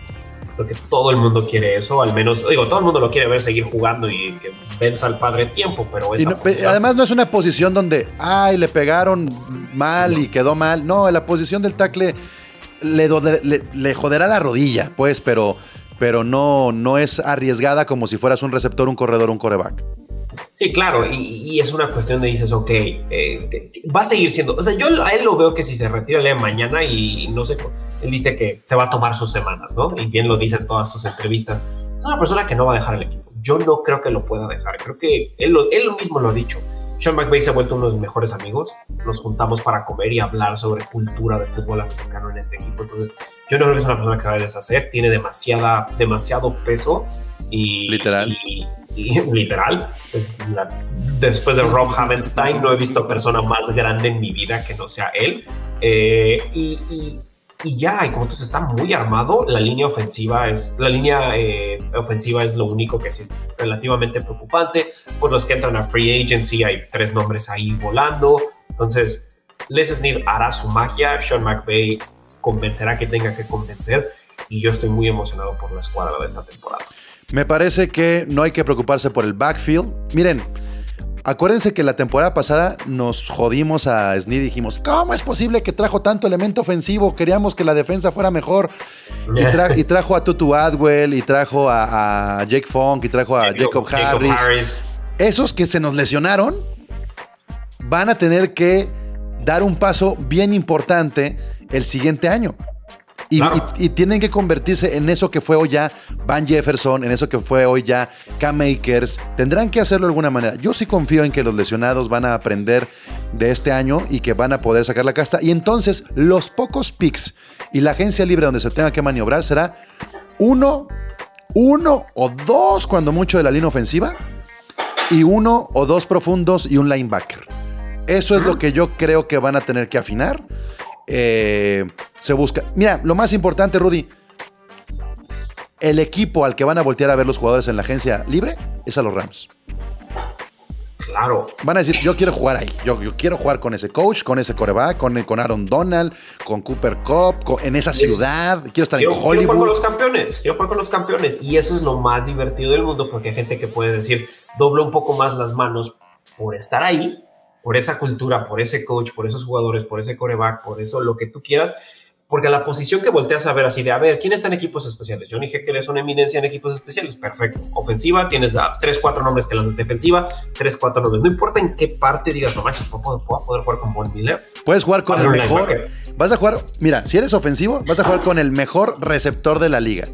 Creo que todo el mundo quiere eso, al menos, digo, todo el mundo lo quiere ver seguir jugando y que venza al padre tiempo, pero esa no- posición- además no es una posición donde, ay, le pegaron mal y quedó mal. No, la posición del tackle le, le- le joderá la rodilla, pues, pero, pero no, no es arriesgada como si fueras un receptor, un corredor, un coreback. Sí, claro, y, y es una cuestión de dices, ok, eh, te- va a seguir siendo, o sea, yo a él lo veo que si se retira lee mañana y no sé, él dice que se va a tomar sus semanas, ¿no? Y bien lo dice en todas sus entrevistas. Es una persona que no va a dejar el equipo. Yo no creo que lo pueda dejar. Creo que él, él mismo lo ha dicho. Sean McVay se ha vuelto uno de mis mejores amigos. Nos juntamos para comer y hablar sobre cultura de fútbol americano en este equipo. Entonces, yo no creo que es una persona que se va a deshacer. Tiene demasiada, demasiado peso y Literal. y- y- literal. La- después de Rob Havenstein, no he visto persona más grande en mi vida que no sea él. Eh, y, y- y ya, y como dices, está muy armado. La línea ofensiva es la línea eh, ofensiva es lo único que sí es relativamente preocupante. Por los que entran a free agency hay tres nombres ahí volando. Entonces, Les Snead hará su magia. Sean McVay convencerá que tenga que convencer. Y yo estoy muy emocionado por la escuadra de esta temporada. Me parece que no hay que preocuparse por el backfield. Miren, acuérdense que la temporada pasada nos jodimos a Snead y dijimos, ¿cómo es posible que trajo tanto elemento ofensivo? Queríamos que la defensa fuera mejor. Y, tra- y trajo a Tutu Adwell, y trajo a, a Jake Funk, y trajo a Jacob, Harris. Esos que se nos lesionaron van a tener que dar un paso bien importante el siguiente año. Y, Claro. y- y tienen que convertirse en eso que fue hoy ya Van Jefferson, en eso que fue hoy ya Cam Akers. Tendrán que hacerlo de alguna manera. Yo sí confío en que los lesionados van a aprender de este año y que van a poder sacar la casta. Y entonces los pocos picks y la agencia libre donde se tenga que maniobrar será uno, uno o dos cuando mucho de la línea ofensiva y uno o dos profundos y un linebacker. Eso es lo que yo creo que van a tener que afinar. Eh, se busca. Mira, lo más importante, Rudy. El equipo al que van a voltear a ver los jugadores en la agencia libre es a los Rams. Claro. Van a decir, yo quiero jugar ahí. Yo, yo quiero jugar con ese coach, con ese coreback, con, con Aaron Donald, con Cooper Cup, con- en esa Es- ciudad. Quiero estar en quiero jugar con Hollywood. los campeones, quiero jugar con los campeones. Y eso es lo más divertido del mundo porque hay gente que puede decir, dobla un poco más las manos por estar ahí, por esa cultura, por ese coach, por esos jugadores, por ese coreback, por eso lo que tú quieras. Porque la posición que volteas a ver así de, a ver, ¿quién está en equipos especiales? Johnny Hecker es una eminencia en equipos especiales. Perfecto. Ofensiva, tienes a 3, 4 nombres que lanzas defensiva, 3, 4 nombres. No importa en qué parte digas, no manches, ¿puedo, poder jugar con Von Miller? Puedes jugar con el mejor. linebacker. Vas a jugar, mira, si eres ofensivo, vas a jugar con el mejor receptor de la liga.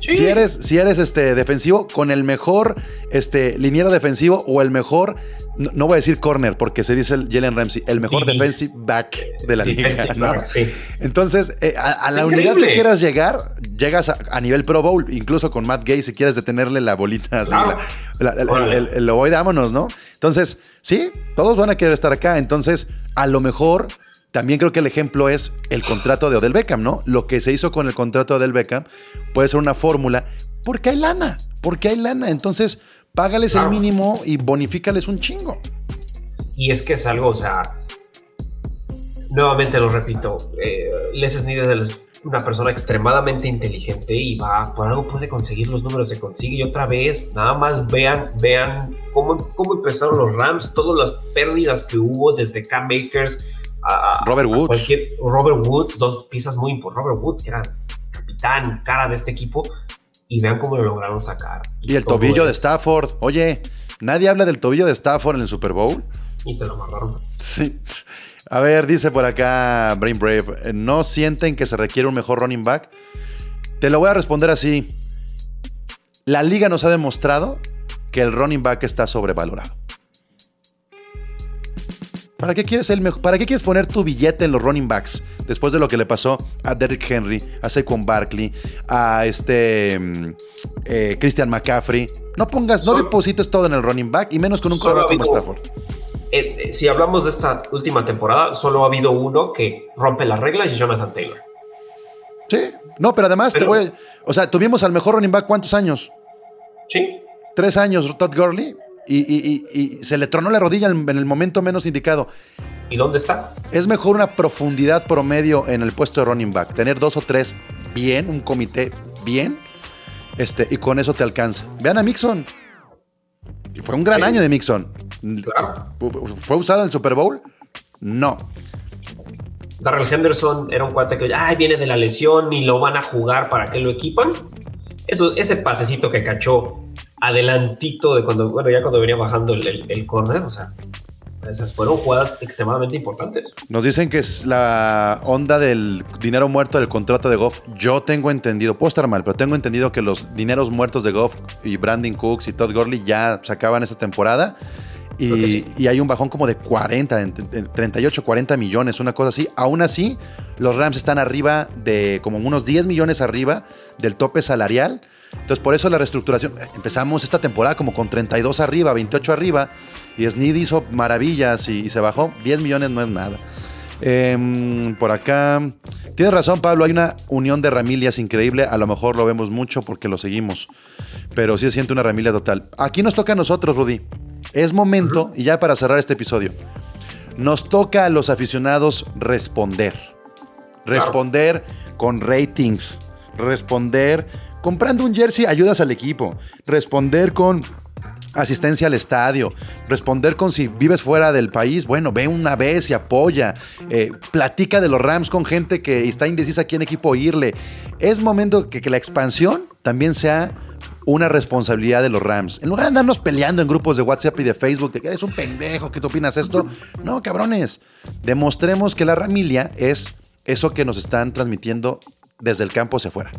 Sí. Si eres, si eres este, defensivo, con el mejor este, liniero defensivo o el mejor, no, no voy a decir corner porque se dice el Jalen Ramsey, el mejor Sí. defensive back de la Defensive liga. ¿no? back, sí. Entonces, eh, a, a la Increíble. unidad que quieras llegar, llegas a, a nivel Pro Bowl, incluso con Matt Gay, si quieres detenerle la bolita, así, Claro. la- la- el, el ovoide, vámonos, ¿no? Entonces, sí, todos van a querer estar acá. Entonces, a lo mejor, también creo que el ejemplo es el contrato de Odell Beckham, ¿no? Lo que se hizo con el contrato de Odell Beckham puede ser una fórmula, porque hay lana, porque hay lana. Entonces, págales Claro. el mínimo y bonifícales un chingo. Y es que es algo, o sea, nuevamente lo repito, eh, Les Snead es una persona extremadamente inteligente y va, por algo puede conseguir los números que consigue. Y otra vez, nada más vean, vean cómo, cómo empezaron los Rams, todas las pérdidas que hubo desde Cam Akers a, Robert a Woods. cualquier- Robert Woods, dos piezas muy importantes. Robert Woods, que era capitán, cara de este equipo, y vean cómo lo lograron sacar. Y el tobillo de Stafford. Oye, nadie habla del tobillo de Stafford en el Super Bowl. Y se lo amarraron. Sí. A ver, dice por acá Brain Brave, ¿no sienten que se requiere un mejor running back? Te lo voy a responder así. La liga nos ha demostrado que el running back está sobrevalorado. ¿Para qué quieres el mejor- ¿Para qué quieres poner tu billete en los running backs después de lo que le pasó a Derrick Henry, a Saquon Barkley, a este mm, eh, Christian McCaffrey? No pongas, no Solo- deposites todo en el running back y menos con un corredor como Stafford. eh, si hablamos de esta última temporada, solo ha habido uno que rompe las reglas y Jonathan Taylor. Sí, no, pero además te voy. O sea, tuvimos al mejor running back ¿cuántos años? Sí, Tres años, Todd Gurley. Y, y- y- y se le tronó la rodilla en, en el momento menos indicado. ¿y dónde está? Es mejor una profundidad promedio en el puesto de running back. Tener dos o tres bien, un comité bien. Este, y con eso te alcanza. Vean a Mixon. Y fue un gran Sí. año de Mixon. Claro. ¿Fue usado en el Super Bowl? No. Darrell Henderson era un cuate que ay, viene de la lesión y lo van a jugar para que lo equipan. Eso, ese pasecito que cachó adelantito de cuando, bueno, ya cuando venía bajando el, el, corner, o sea, esas fueron jugadas extremadamente importantes. Nos dicen que es la onda del dinero muerto del contrato de Goff. Yo tengo entendido, puedo estar mal, pero tengo entendido que los dineros muertos de Goff y Brandon Cooks y Todd Gurley ya se acaban esta temporada. Y, sí. y hay un bajón como de 40, en- en 38, 40 millones, una cosa así. Aún así, los Rams están arriba de como unos 10 millones arriba del tope salarial. Entonces, por eso la reestructuración. Empezamos esta temporada como con 32 arriba, 28 arriba. Y Snead hizo maravillas y, y se bajó. 10 millones no es nada. Em, por acá. Tienes razón, Pablo. Hay una unión de ramilias increíble. A lo mejor lo vemos mucho porque lo seguimos. Pero sí se siente una ramilia total. Aquí nos toca a nosotros, Rudy. Es momento, y ya para cerrar este episodio, nos toca a los aficionados responder. Responder con ratings. Responder comprando un jersey, ayudas al equipo. Responder con asistencia al estadio. Responder con si vives fuera del país, bueno, ve una vez y apoya. Eh, platica de los Rams con gente que está indecisa a quién equipo irle. Es momento que, que la expansión también sea una responsabilidad de los Rams. En lugar de andarnos peleando en grupos de WhatsApp y de Facebook de que eres un pendejo, que tú opinas esto. No, cabrones. Demostremos que la ramilia es eso que nos están transmitiendo desde el campo hacia afuera.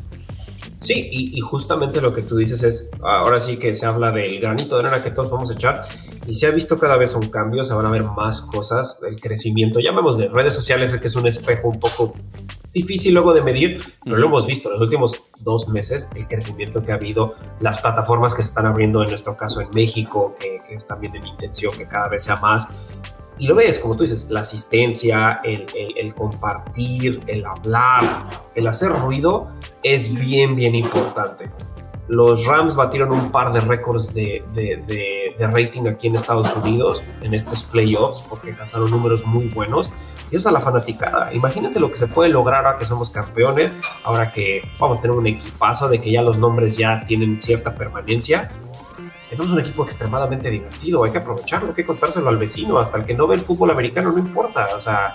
Sí, y, y justamente lo que tú dices es, ahora sí que se habla del granito de arena que todos vamos a echar y se ha visto cada vez son cambios, se van a ver más cosas, el crecimiento, llamémosle redes sociales, que es un espejo un poco difícil luego de medir, pero lo hemos visto en los últimos dos meses, el crecimiento que ha habido, las plataformas que se están abriendo en nuestro caso en México, que, que es también de mi intención que cada vez sea más. Y lo ves, como tú dices, la asistencia, el, el- el compartir, el hablar, el hacer ruido es bien, bien importante. Los Rams batieron un par de récords de, de- de- de rating aquí en Estados Unidos en estos playoffs porque alcanzaron números muy buenos. Y eso a la fanaticada. Imagínense lo que se puede lograr ahora que somos campeones, ahora que vamos a tener un equipazo de que ya los nombres ya tienen cierta permanencia. Tenemos un equipo extremadamente divertido, hay que aprovecharlo, hay que contárselo al vecino, hasta el que no ve el fútbol americano no importa, o sea,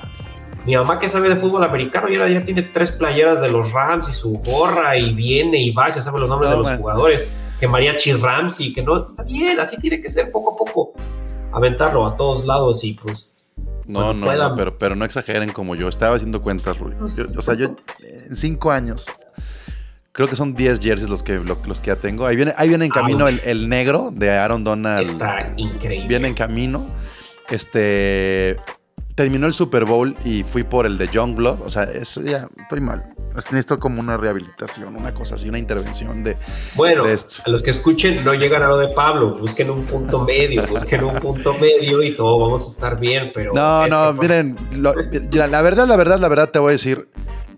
mi mamá que sabe de fútbol americano y ahora ya tiene tres playeras de los Rams y su gorra y viene y va, y ya sabe los nombres No, de los man. jugadores, que Mariachi Ramsey, que no, está bien, así tiene que ser poco a poco, aventarlo a todos lados y pues No, no, puedan. no, pero, pero no exageren como yo. Estaba haciendo cuentas, Rudy. Yo- o sea, yo en cinco años, creo que son 10 jerseys los que, lo- los que ya tengo. Ahí viene, ahí viene en camino el, el negro de Aaron Donald. está increíble. Viene en camino. Este. Terminó el Super Bowl y fui por el de John Glove. O sea, eso ya estoy mal. Necesito como una rehabilitación, una cosa así, una intervención de. Bueno, de esto. a los que escuchen, no llegan a lo de Pablo, busquen un punto medio, busquen un punto medio y todo vamos a estar bien, pero... No, no, miren, lo- la, la verdad, la verdad, la verdad te voy a decir,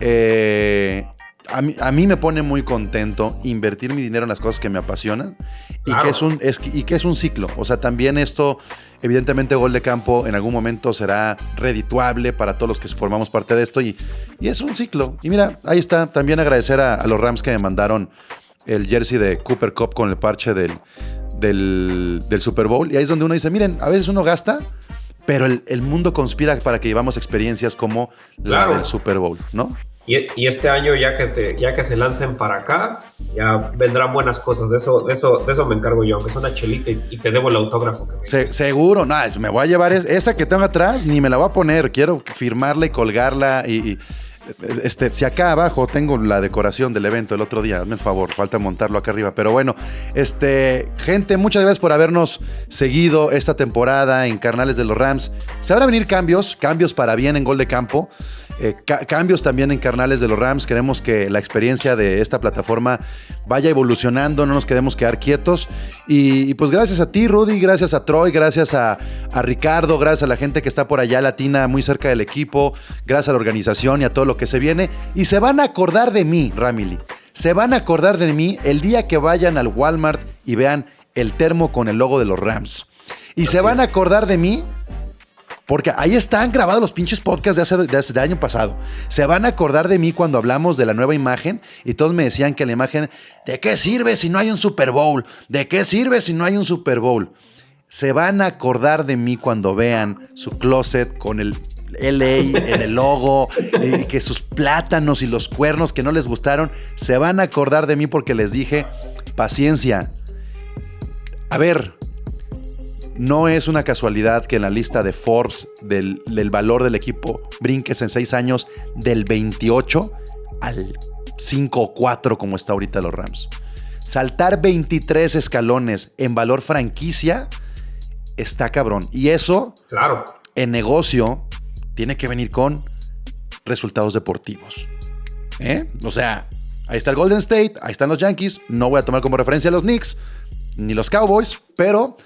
eh, a, mí, a mí me pone muy contento invertir mi dinero en las cosas que me apasionan y, Claro. que es un, es, y que es un ciclo. O sea, también esto, evidentemente, gol de campo en algún momento será redituable para todos los que formamos parte de esto y, y es un ciclo. Y mira, ahí está, también agradecer a, a los Rams que me mandaron el jersey de Cooper Cup con el parche del, del, del Super Bowl. Y ahí es donde uno dice, miren, a veces uno gasta, pero el, el mundo conspira para que llevamos experiencias como la del Super Bowl, ¿no? Y, y este año ya que, te- ya que se lancen para acá, ya vendrán buenas cosas, de eso, de eso, de eso me encargo yo, aunque es una chelita y, y te debo el autógrafo. Se- seguro, no, es- me voy a llevar es- esa que tengo atrás, ni me la voy a poner. Quiero firmarla y colgarla. Y, y, este, si acá abajo tengo la decoración del evento el otro día, hazme el favor, falta montarlo acá arriba. Pero bueno, este, gente, muchas gracias por habernos seguido esta temporada en Carnales de los Rams. Se van a venir cambios, cambios para bien en gol de campo. Eh, ca- cambios también en carnales de los Rams. Queremos que la experiencia de esta plataforma vaya evolucionando, no nos quedemos quedar quietos. Y, y pues gracias a ti, Rudy, gracias a Troy, gracias a, a Ricardo, gracias a la gente que está por allá latina, muy cerca del equipo, gracias a la organización y a todo lo que se viene. Y se van a acordar de mí, Ramily. Se van a acordar de mí el día que vayan al Walmart y vean el termo con el logo de los Rams. Y se van a acordar de mí porque ahí están grabados los pinches podcasts de hace, de hace- del año pasado. Se van a acordar de mí cuando hablamos de la nueva imagen y todos me decían que la imagen, ¿de qué sirve si no hay un Super Bowl? ¿De qué sirve si no hay un Super Bowl? Se van a acordar de mí cuando vean su closet con el LA en el logo y que sus plátanos y los cuernos que no les gustaron, se van a acordar de mí porque les dije, paciencia. A ver, no es una casualidad que en la lista de Forbes del, del valor del equipo brinques en seis años del 28 al 5 o 4 como está ahorita los Rams. Saltar 23 escalones en valor franquicia está cabrón. Y eso Claro. en negocio tiene que venir con resultados deportivos. ¿Eh? O sea, ahí está el Golden State, ahí están los Yankees. No voy a tomar como referencia a los Knicks ni los Cowboys, pero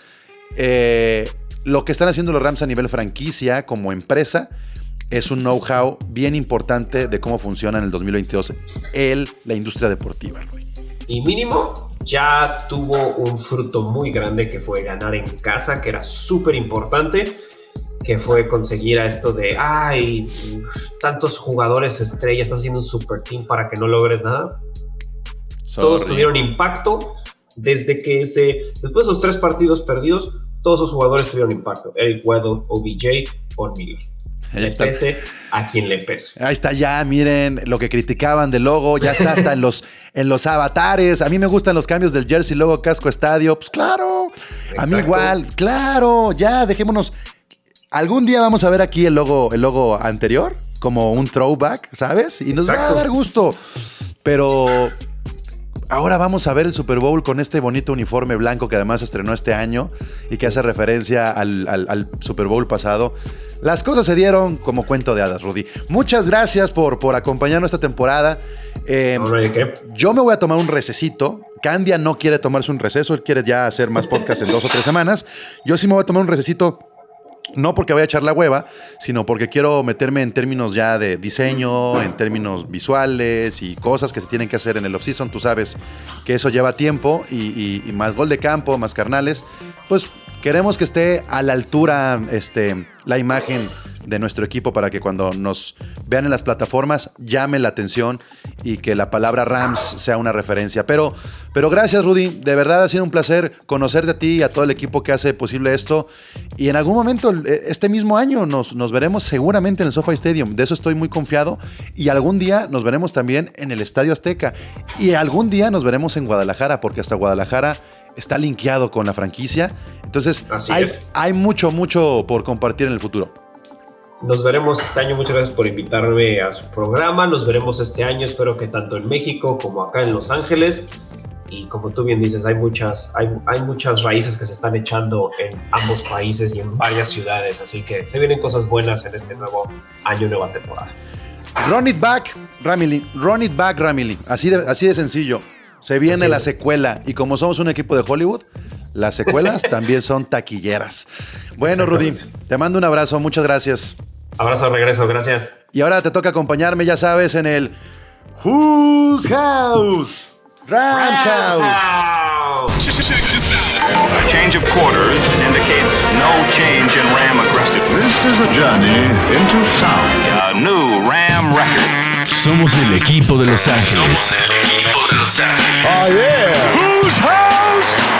eh, lo que están haciendo los Rams a nivel franquicia como empresa es un know-how bien importante de cómo funciona en el 2022 el, la industria deportiva. Y mínimo ya tuvo un fruto muy grande que fue ganar en casa, que era súper importante, que fue conseguir a esto de, ay, tantos jugadores estrellas, haciendo un super team para que no logres nada. Todos tuvieron impacto desde que ese, después de esos tres partidos perdidos, todos esos jugadores tuvieron impacto. Eric Weddle, OBJ, Von Miller. Ahí Le está. pese a quien le pese. Ahí está ya, miren lo que criticaban del logo, ya está hasta en los, en los avatares. A mí me gustan los cambios del jersey, logo, casco, estadio. Pues claro, a mí igual, claro, ya dejémonos. Algún día vamos a ver aquí el logo, el logo anterior, como un throwback, ¿sabes? Y nos va a dar gusto. Pero ahora vamos a ver el Super Bowl con este bonito uniforme blanco que además estrenó este año y que hace referencia al, al- al Super Bowl pasado. Las cosas se dieron como cuento de hadas, Rudy. Muchas gracias por, por acompañarnos esta temporada. Eh, yo me voy a tomar un recesito. Candia no quiere tomarse un receso, él quiere ya hacer más podcast en dos o tres semanas. Yo sí me voy a tomar un recesito no porque vaya a echar la hueva, sino porque quiero meterme en términos ya de diseño, en términos visuales y cosas que se tienen que hacer en el off-season. Tú sabes que eso lleva tiempo y, y- y más gol de campo, más carnales. Pues queremos que esté a la altura este, la imagen de nuestro equipo para que cuando nos vean en las plataformas llame la atención y que la palabra Rams sea una referencia. Pero, pero gracias, Rudy. De verdad ha sido un placer conocerte a ti y a todo el equipo que hace posible esto. Y en algún momento, eh, este mismo año, nos, nos veremos seguramente en el SoFi Stadium. De eso estoy muy confiado. Y algún día nos veremos también en el Estadio Azteca. Y algún día nos veremos en Guadalajara, porque hasta Guadalajara está linkeado con la franquicia. Entonces, Así hay, es. hay mucho, mucho por compartir en el futuro. Nos veremos este año. Muchas gracias por invitarme a su programa. Nos veremos este año. Espero que tanto en México como acá en Los Ángeles. Y como tú bien dices, hay muchas, hay, hay muchas raíces que se están echando en ambos países y en varias ciudades. Así que se vienen cosas buenas en este nuevo año, nueva temporada. Run it back, Ramily. Run it back, Ramily. Así de, así de sencillo. Se viene Así la es. secuela. Y como somos un equipo de Hollywood, las secuelas también son taquilleras. Bueno, Rudy, te mando un abrazo. Muchas gracias. Abrazo de regreso. Gracias. Y ahora te toca acompañarme, ya sabes, en el Who's House. Rams House. A change of quarters indicates no change in Ram aggressiveness. This is a journey into sound. A new Ram record. Somos el equipo de Los Ángeles. Oh, yeah. Whose house?